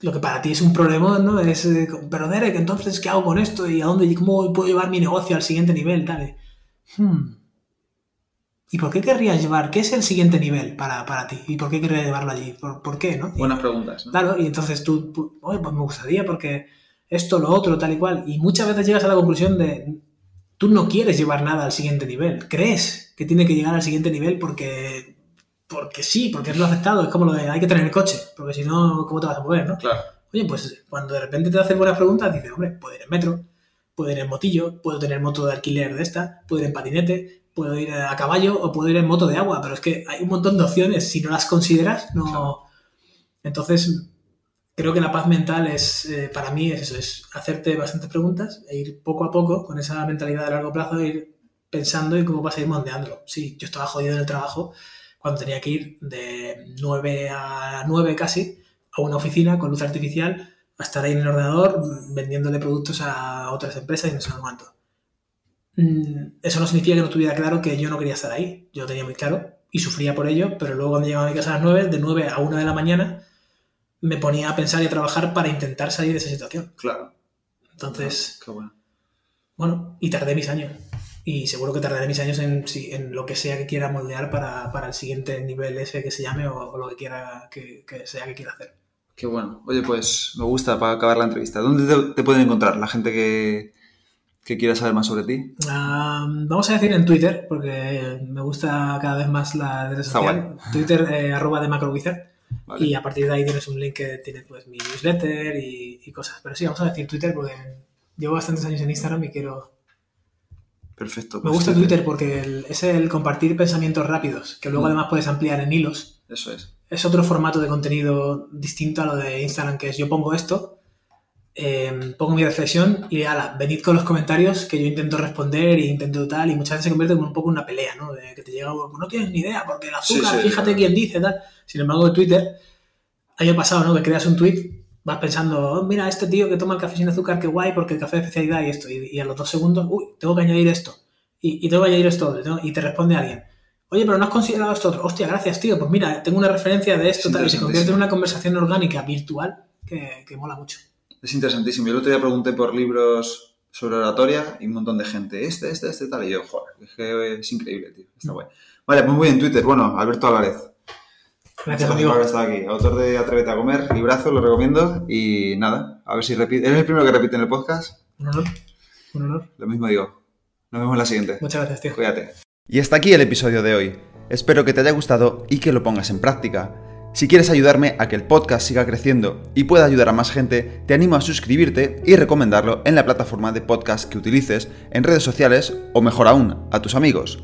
Lo que para ti es un problema, ¿no? Es, eh, pero Derek, entonces, ¿qué hago con esto? ¿Y a dónde, y cómo puedo llevar mi negocio al siguiente nivel? Tal. Eh, hmm. ¿Y por qué querrías llevar? ¿Qué es el siguiente nivel para, para ti? ¿Y por qué querrías llevarlo allí? ¿Por, por qué? ¿no? Y, Buenas preguntas. ¿no? Claro, y entonces tú, pues me gustaría porque esto, lo otro, tal y cual. Y muchas veces llegas a la conclusión de, tú no quieres llevar nada al siguiente nivel. Crees que tiene que llegar al siguiente nivel porque, porque sí, porque es lo aceptado. Es como lo de, hay que tener el coche, porque si no, ¿cómo te vas a mover, no? Claro. Oye, pues cuando de repente te hacen buenas preguntas, dices, hombre, puedo ir en metro, puedo ir en motillo, puedo tener moto de alquiler de esta, puedo ir en patinete, puedo ir a caballo o puedo ir en moto de agua, pero es que hay un montón de opciones. Si no las consideras, no. Claro. Entonces, creo que la paz mental es, eh, para mí, es eso, es hacerte bastantes preguntas e ir poco a poco con esa mentalidad de largo plazo, ir pensando en cómo vas a ir moldeándolo. Sí, yo estaba jodido en el trabajo cuando tenía que ir de 9 a 9 casi a una oficina con luz artificial a estar ahí en el ordenador vendiéndole productos a otras empresas y no sé cuánto. Mm, Eso no significa que no tuviera claro que yo no quería estar ahí. Yo lo tenía muy claro y sufría por ello, pero luego cuando llegaba a mi casa a las 9, de 9 a 1 de la mañana, me ponía a pensar y a trabajar para intentar salir de esa situación. Claro. Entonces, Qué bueno. bueno, y tardé mis años. Y seguro que tardaré mis años en, en lo que sea que quiera moldear para, para el siguiente nivel ese que se llame o, o lo que quiera que, que sea que quiera hacer. Qué bueno. Oye, pues me gusta para acabar la entrevista. ¿Dónde te, te pueden encontrar la gente que, que quiera saber más sobre ti? Vamos a decir en Twitter, porque me gusta cada vez más la red social. Twitter, eh, arroba de MacroWizard. Vale. Y a partir de ahí tienes un link que tiene pues mi newsletter y, y cosas. Pero sí, vamos a decir Twitter porque llevo bastantes años en Instagram y quiero... Perfecto. Me pues gusta Twitter porque el- es el compartir pensamientos rápidos, que luego Mm. además puedes ampliar en hilos. Eso es. Es otro formato de contenido distinto a lo de Instagram, que es yo pongo esto, eh, pongo mi reflexión y ala, venid con los comentarios que yo intento responder e intento tal, y muchas veces se convierte como un poco en una pelea, ¿no? De que te llega, no tienes ni idea, porque el azúcar, Sí, sí, fíjate claro. quién dice, tal. Sin embargo, en Twitter, año pasado, ¿no? Que creas un tweet, vas pensando, "Oh, mira, este tío que toma el café sin azúcar, qué guay, porque el café de especialidad y esto, y, y a los dos segundos, uy, tengo que añadir esto, y, y tengo que añadir esto, otro, y te responde alguien. Oye, pero no has considerado esto otro. Hostia, gracias, tío. Pues mira, tengo una referencia de esto, Es tal, y se convierte en una conversación orgánica, virtual, que, que mola mucho. Es interesantísimo. Yo el otro día pregunté por libros sobre oratoria y un montón de gente, este, este, este, tal. Y yo, joder, es, que es increíble, tío. Está guay. Vale, pues muy bien, Twitter. Bueno, Alberto Álvarez. Gracias, amigo. por haber estado aquí. Autor de Atrévete a comer, librazo, lo recomiendo. Y nada, a ver si repite. ¿Eres el primero que repite en el podcast? Un honor. Un honor. Lo mismo digo. Nos vemos en la siguiente. Muchas gracias, tío. Cuídate. Y hasta aquí el episodio de hoy. Espero que te haya gustado y que lo pongas en práctica. Si quieres ayudarme a que el podcast siga creciendo y pueda ayudar a más gente, te animo a suscribirte y recomendarlo en la plataforma de podcast que utilices, en redes sociales o mejor aún, a tus amigos.